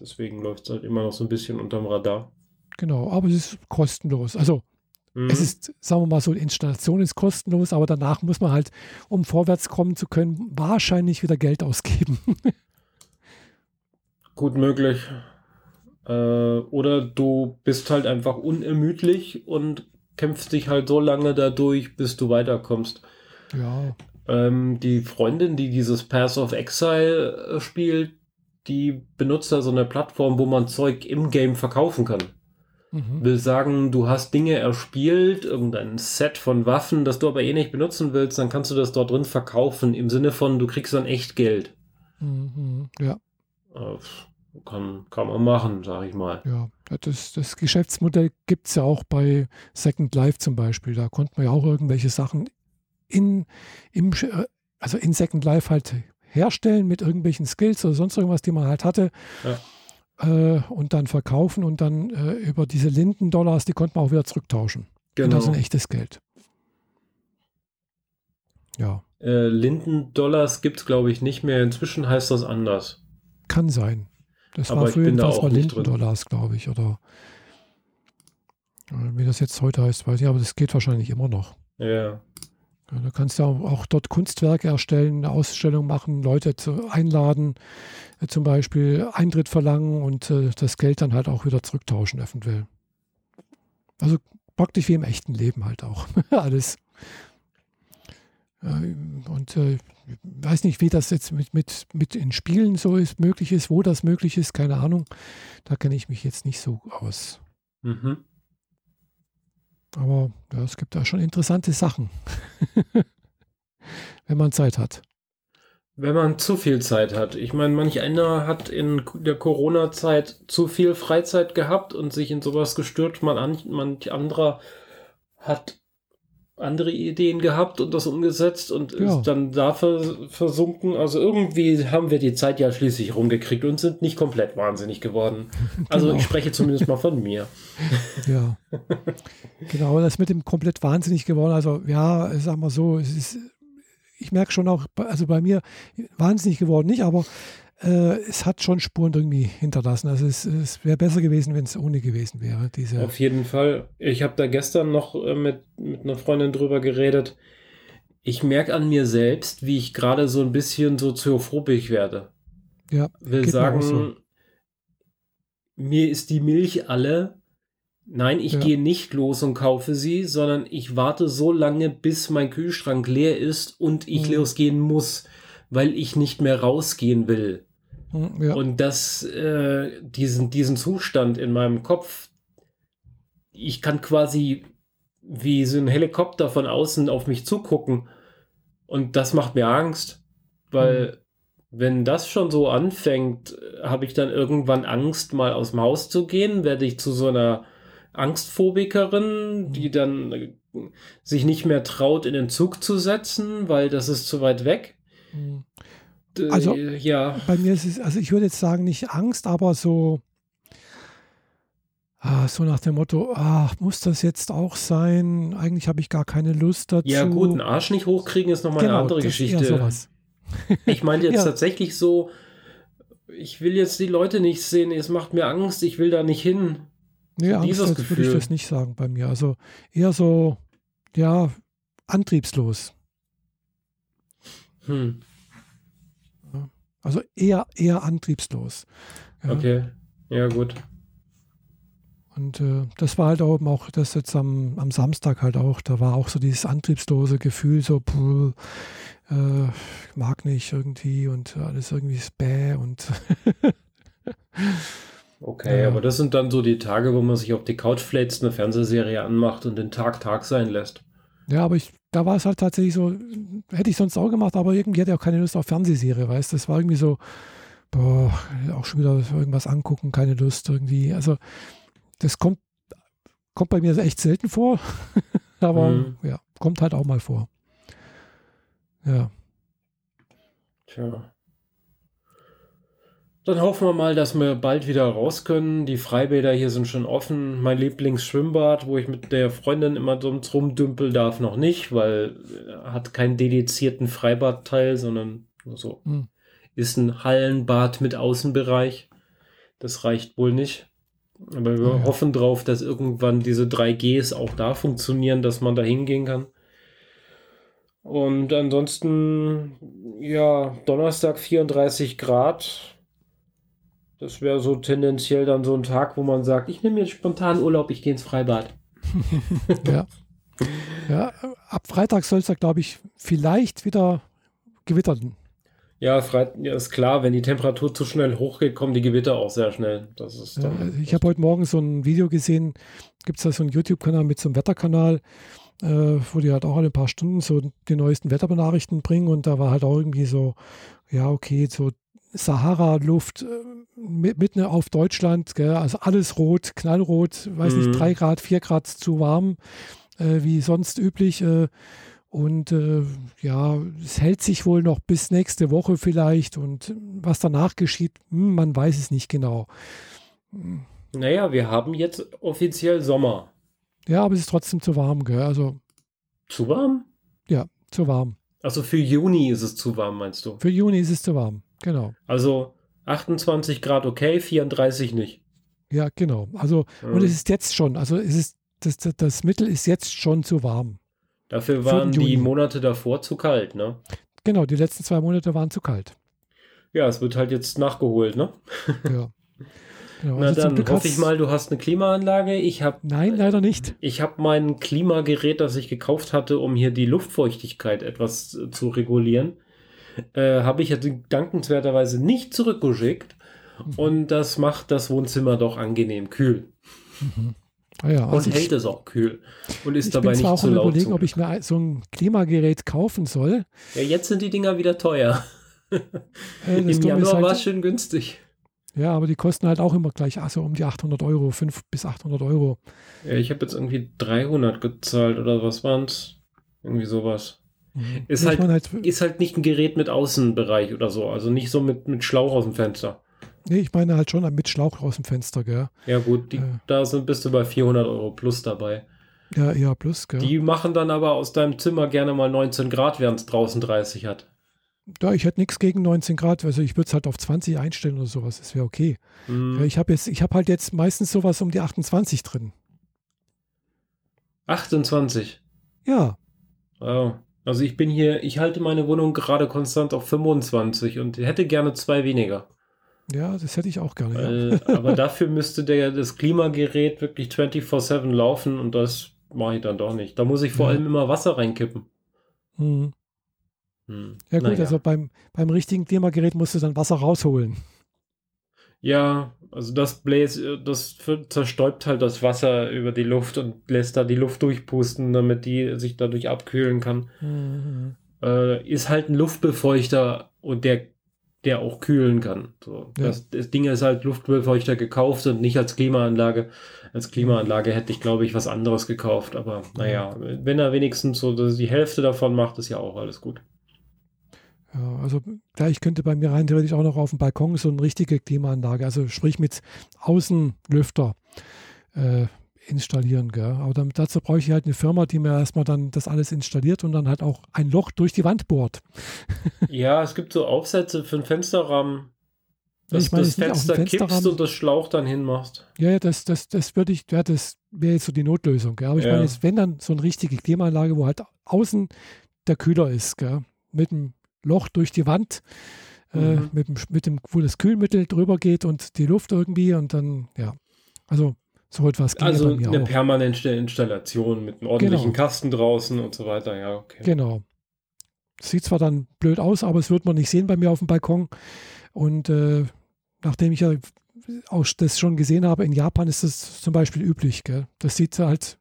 Deswegen läuft es halt immer noch so ein bisschen unterm Radar. Genau, aber es ist kostenlos. Also Mhm. es ist, sagen wir mal so, die Installation ist kostenlos, aber danach muss man halt, um vorwärts kommen zu können, wahrscheinlich wieder Geld ausgeben. gut möglich. Äh, oder du bist halt einfach unermüdlich und kämpfst dich halt so lange dadurch, bis du weiterkommst. ja, Ähm, die Freundin, die dieses Path of Exile äh, spielt, die benutzt da so eine Plattform, wo man Zeug im Game verkaufen kann. mhm. will sagen, du hast Dinge erspielt, irgendein Set von Waffen, das du aber eh nicht benutzen willst, dann kannst du das dort drin verkaufen, im Sinne von, du kriegst dann echt Geld. Mhm. ja, Äh, kann, kann man machen, sag ich mal. ja. Das, das Geschäftsmodell gibt es ja auch bei Second Life zum Beispiel. Da konnte man ja auch irgendwelche Sachen in, im, äh, also in Second Life halt herstellen mit irgendwelchen Skills oder sonst irgendwas, die man halt hatte. äh, und dann verkaufen und dann äh, über diese Linden-Dollars, die konnte man auch wieder zurücktauschen. Genau. Und das ist ein echtes Geld. Ja. Äh, Linden-Dollars gibt es, glaube ich, nicht mehr. Inzwischen heißt das anders. Kann sein. Das Aber war früher jedenfalls mal. Linden-Dollars, glaube ich. Oder äh, wie das jetzt heute heißt, weiß ich, aber das geht wahrscheinlich immer noch. Ja. Ja, du kannst ja auch, dort Kunstwerke erstellen, eine Ausstellung machen, Leute zu, einladen, äh, zum Beispiel Eintritt verlangen und äh, das Geld dann halt auch wieder zurücktauschen eventuell. Also praktisch wie im echten Leben halt auch. Alles. Und äh, weiß nicht, wie das jetzt mit, mit, mit in Spielen so ist, möglich ist, wo das möglich ist, keine Ahnung. Da kenne ich mich jetzt nicht so aus. Mhm. Aber ja, es gibt da schon interessante Sachen, wenn man Zeit hat. Wenn man zu viel Zeit hat. Ich meine, manch einer hat in der Corona-Zeit zu viel Freizeit gehabt und sich in sowas an, manch anderer hat andere Ideen gehabt und das umgesetzt und Ja. ist dann da vers versunken. Also irgendwie haben wir die Zeit ja schließlich rumgekriegt und sind nicht komplett wahnsinnig geworden. Also Genau. ich spreche zumindest mal von mir. Ja. genau, das mit dem komplett wahnsinnig geworden. Also, ja, sagen wir so, es ist, ich merke schon auch, also bei mir wahnsinnig geworden nicht, aber es hat schon Spuren irgendwie hinterlassen. Also, es, es wäre besser gewesen, wenn es ohne gewesen wäre. Diese, Auf jeden Fall. Ich habe da gestern noch äh, mit, mit einer Freundin drüber geredet. Ich merke an mir selbst, wie ich gerade so ein bisschen soziophobisch werde. ja, Will mir sagen, auch so. mir ist die Milch alle. Nein, ich Ja. gehe nicht los und kaufe sie, sondern ich warte so lange, bis mein Kühlschrank leer ist und ich Mhm. losgehen muss, weil ich nicht mehr rausgehen will. Hm, ja, Und das, äh, diesen, diesen Zustand in meinem Kopf, ich kann quasi wie so ein Helikopter von außen auf mich zugucken. Und das macht mir Angst, weil wenn das schon so anfängt, habe ich dann irgendwann Angst, mal aus dem Haus zu gehen, werde ich zu so einer Angstphobikerin, die dann äh, sich nicht mehr traut, in den Zug zu setzen, weil das ist zu weit weg. hm. Also- ja, Bei mir ist es, also ich würde jetzt sagen, nicht Angst, aber so, ah, so nach dem Motto, ach, muss das jetzt auch sein? Eigentlich habe ich gar keine Lust dazu. Ja, gut, einen Arsch nicht hochkriegen ist nochmal eine andere Genau, das ist eher Geschichte. sowas. Ich meine jetzt Ja. tatsächlich so, ich will jetzt die Leute nicht sehen, es macht mir Angst, ich will da nicht hin. Nee, Angst dieses würde ich das nicht sagen bei mir. Also eher so, ja, antriebslos. Hm, Also eher, eher antriebslos. Ja. okay. Ja, gut. Und äh, das war halt auch, auch das jetzt am, am Samstag halt auch, da war auch so dieses antriebslose Gefühl, so, puh, äh, ich mag nicht irgendwie und alles irgendwie ist bäh und Okay, Ja. aber das sind dann so die Tage, wo man sich auf die Couch flätzt, eine Fernsehserie anmacht und den Tag Tag sein lässt. Ja, aber ich, da war es halt tatsächlich so, hätte ich sonst auch gemacht, aber irgendwie hatte ich auch keine Lust auf Fernsehserie, weißt du, das war irgendwie so, boah, auch schon wieder irgendwas angucken, keine Lust irgendwie, also das kommt, kommt bei mir echt selten vor, aber Mhm. ja, kommt halt auch mal vor. Ja. Tja. Dann hoffen wir mal, dass wir bald wieder raus können. Die Freibäder hier sind schon offen. Mein Lieblingsschwimmbad, wo ich mit der Freundin immer so rumdümpel darf, noch nicht, weil er hat keinen dedizierten Freibadteil, sondern nur so. Hm. Ist ein Hallenbad mit Außenbereich. Das reicht wohl nicht. Aber wir Ah, ja. hoffen drauf, dass irgendwann diese 3Gs auch da funktionieren, dass man da hingehen kann. Und ansonsten, ja, Donnerstag 34 Grad. Das wäre so tendenziell dann so ein Tag, wo man sagt, ich nehme jetzt spontan Urlaub, ich gehe ins Freibad. Ja. ja, ab Freitag soll es da, glaube ich, vielleicht wieder gewittern. Ja, Freit ja, ist klar, wenn die Temperatur zu schnell hochgeht, kommen die Gewitter auch sehr schnell. Das ist Ja, also ich habe heute Morgen so ein Video gesehen, gibt es da so einen YouTube-Kanal mit so einem Wetterkanal, äh, wo die halt auch alle ein paar Stunden so die neuesten Wetterbenachrichten bringen und da war halt auch irgendwie so, ja, okay, so Sahara-Luft äh, mit- mitten auf Deutschland, gell, also alles rot, knallrot, weiß Mhm. nicht, drei Grad, vier Grad zu warm, äh, wie sonst üblich. Äh, Und äh, ja, es hält sich wohl noch bis nächste Woche vielleicht. Und was danach geschieht, hm, man weiß es nicht genau. Naja, wir haben jetzt offiziell Sommer. Ja, aber es ist trotzdem zu warm, gell? Also Zu warm? ja, zu warm. Also für Juni ist es zu warm, meinst du? Für Juni ist es zu warm. Genau. Also 28 Grad okay, 34 nicht. Ja, genau. Also, und Mhm. es ist jetzt schon, also es ist, das, das, das Mittel ist jetzt schon zu warm. Dafür Für waren die. Monate davor zu kalt, ne? Genau, die letzten zwei Monate waren zu kalt. Ja, es wird halt jetzt nachgeholt, ne? Ja. Genau, Na also dann hoffe ich hat's- mal, du hast eine Klimaanlage. Ich habe Nein, leider nicht. ich habe mein Klimagerät, das ich gekauft hatte, um hier die Luftfeuchtigkeit etwas zu regulieren, äh, habe ich ja dankenswerterweise nicht zurückgeschickt. Mhm. Und das macht das Wohnzimmer doch angenehm kühl. Ah ja, Und also hält ich, es auch kühl. Und ist ich dabei nicht auch zu laut. überlegen, zum ob ich mir so ein Klimagerät kaufen soll. Ja, jetzt sind die Dinger wieder teuer. Äh, Im Januar halt- war es schön günstig. Ja, aber die kosten halt auch immer gleich, also um die 800 Euro, 5 bis 800 Euro. Ja, ich habe jetzt irgendwie 300 gezahlt oder was waren's? Irgendwie sowas. Ist Ich halt- halt, Ist halt nicht ein Gerät mit Außenbereich oder so. Also nicht so mit, mit Schlauch aus dem Fenster. nee, ich meine halt schon mit Schlauch aus dem Fenster, gell? Ja gut, die, Ja. da sind, bist du bei 400 Euro plus dabei. Ja, eher plus, gell? Die machen dann aber aus deinem Zimmer gerne mal 19 Grad, während es draußen 30 hat. Ja, ich hätte nichts gegen 19 Grad, also ich würde es halt auf 20 einstellen oder sowas, das wäre okay. Ja, ich habe habe halt jetzt meistens sowas um die 28 drin. 28. Ja, Oh. Also ich bin hier, ich halte meine Wohnung gerade konstant auf 25 und hätte gerne zwei weniger. ja, das hätte ich auch gerne. Äh, aber dafür müsste der, das Klimagerät wirklich 24-7 laufen und das mache ich dann doch nicht. Da muss ich vor Ja. allem immer Wasser reinkippen. Hm. Hm. Ja gut, Naja. also beim, beim richtigen Klimagerät musst du dann Wasser rausholen. Ja, also das Bläs, das ver- zerstäubt halt das Wasser über die Luft und lässt da die Luft durchpusten, damit die sich dadurch abkühlen kann. Mhm. Äh, ist halt ein Luftbefeuchter und der, der auch kühlen kann. So, Ja. das, das Ding ist halt Luftbefeuchter gekauft und nicht als Klimaanlage. Als Klimaanlage hätte ich, glaube ich, was anderes gekauft. Aber naja, wenn er wenigstens so die Hälfte davon macht, ist ja auch alles gut. Ja, also gleich könnte bei mir rein theoretisch auch noch auf dem Balkon so eine richtige Klimaanlage, also sprich mit Außenlüfter äh, installieren. Gell? Aber damit, dazu brauche ich halt eine Firma, die mir erstmal dann das alles installiert und dann halt auch ein Loch durch die Wand bohrt. Ja, es gibt so Aufsätze für einen Fensterrahmen, dass ich meine das dem Fenster kippst und das Schlauch dann hinmachst. Ja, ja, das, das, das würde ich, ja, das wäre jetzt so die Notlösung. Gell? Aber ich Ja. meine jetzt, wenn dann so eine richtige Klimaanlage, wo halt außen der Kühler ist, gell? mit einem Loch durch die Wand, äh, Mhm. mit, dem, mit dem, wo das Kühlmittel drüber geht und die Luft irgendwie und dann, ja. Also so etwas ginge Also mir eine auch. permanente Installation mit einem ordentlichen Genau. Kasten draußen und so weiter. Ja, okay. Genau. Sieht zwar dann blöd aus, aber es wird man nicht sehen bei mir auf dem Balkon. Und äh, nachdem ich ja auch das schon gesehen habe, in Japan ist das zum Beispiel üblich. Gell? Das sieht halt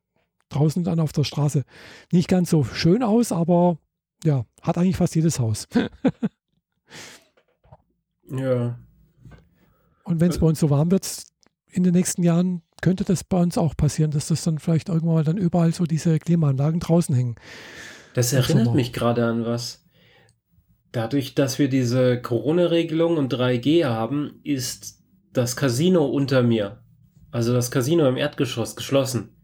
draußen dann auf der Straße nicht ganz so schön aus, aber ja, hat eigentlich fast jedes Haus. Ja. Und wenn es bei uns so warm wird in den nächsten Jahren, könnte das bei uns auch passieren, dass das dann vielleicht irgendwann mal dann überall so diese Klimaanlagen draußen hängen. Das erinnert mich gerade an was. Dadurch, dass wir diese Corona-Regelung und 3G haben, ist das Casino unter mir, also das Casino im Erdgeschoss, geschlossen.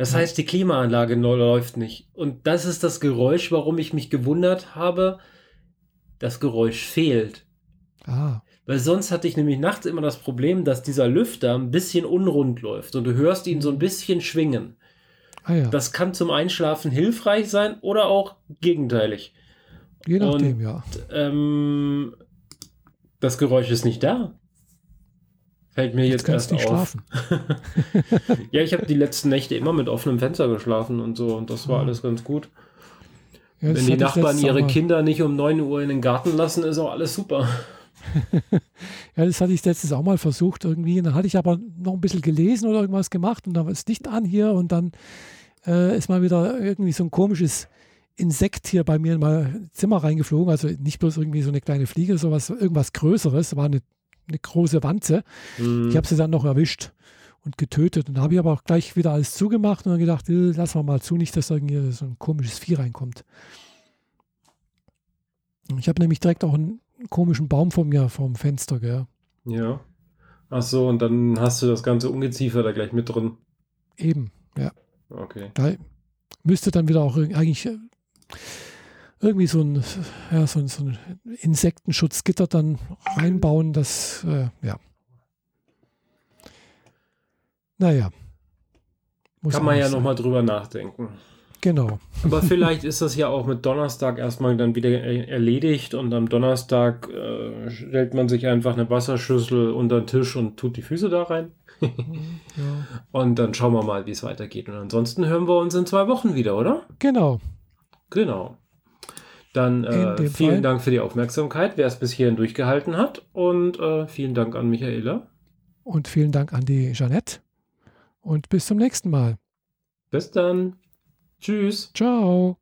Das heißt, die Klimaanlage läuft nicht. Und das ist das Geräusch, warum ich mich gewundert habe. Das Geräusch fehlt. Ah, Weil sonst hatte ich nämlich nachts immer das Problem, dass dieser Lüfter ein bisschen unrund läuft und du hörst ihn so ein bisschen schwingen. ah ja, Das kann zum Einschlafen hilfreich sein oder auch gegenteilig. je nachdem, und- ja. Ähm, das Geräusch ist nicht da. Fällt mir jetzt, Jetzt erst nicht auf. schlafen. Ja, ich habe die letzten Nächte immer mit offenem Fenster geschlafen und so und das war alles ganz gut. Ja, Wenn die Nachbarn ihre mal- Kinder nicht um 9 Uhr in den Garten lassen, ist auch alles super. Ja, das hatte ich letztens auch mal versucht irgendwie. Und dann hatte ich aber noch ein bisschen gelesen oder irgendwas gemacht und da war es dicht an hier und dann äh, ist mal wieder irgendwie so ein komisches Insekt hier bei mir in mein Zimmer reingeflogen. Also nicht bloß irgendwie so eine kleine Fliege, sowas, irgendwas Größeres. War eine, eine große Wanze. Hm. Ich habe sie dann noch erwischt und getötet. Und da habe ich aber auch gleich wieder alles zugemacht und dann gedacht, äh, lass mal mal zu, nicht, dass irgendwie so ein komisches Vieh reinkommt. Ich habe nämlich direkt auch einen komischen Baum vor mir vorm Fenster, gell? Ja. Ach so, und dann hast du das ganze Ungeziefer da gleich mit drin. Eben, ja. Okay. Da müsste dann wieder auch eigentlich äh, irgendwie so ein, ja, so ein, so ein Insektenschutzgitter dann reinbauen, das, äh, ja. Naja. Muss Kann man ja nochmal drüber nachdenken. Genau. Aber vielleicht ist das ja auch mit Donnerstag erstmal dann wieder er- erledigt und am Donnerstag äh, stellt man sich einfach eine Wasserschüssel unter den Tisch und tut die Füße da rein. Ja. Und dann schauen wir mal, wie es weitergeht. Und ansonsten hören wir uns in zwei Wochen wieder, oder? Genau. Genau. Dann äh, vielen Fall. Dank für die Aufmerksamkeit, wer es bis hierhin durchgehalten hat. Und äh, vielen Dank an Michaela. Und vielen Dank an die Jeanette. Und bis zum nächsten Mal. Bis dann. Tschüss. Ciao.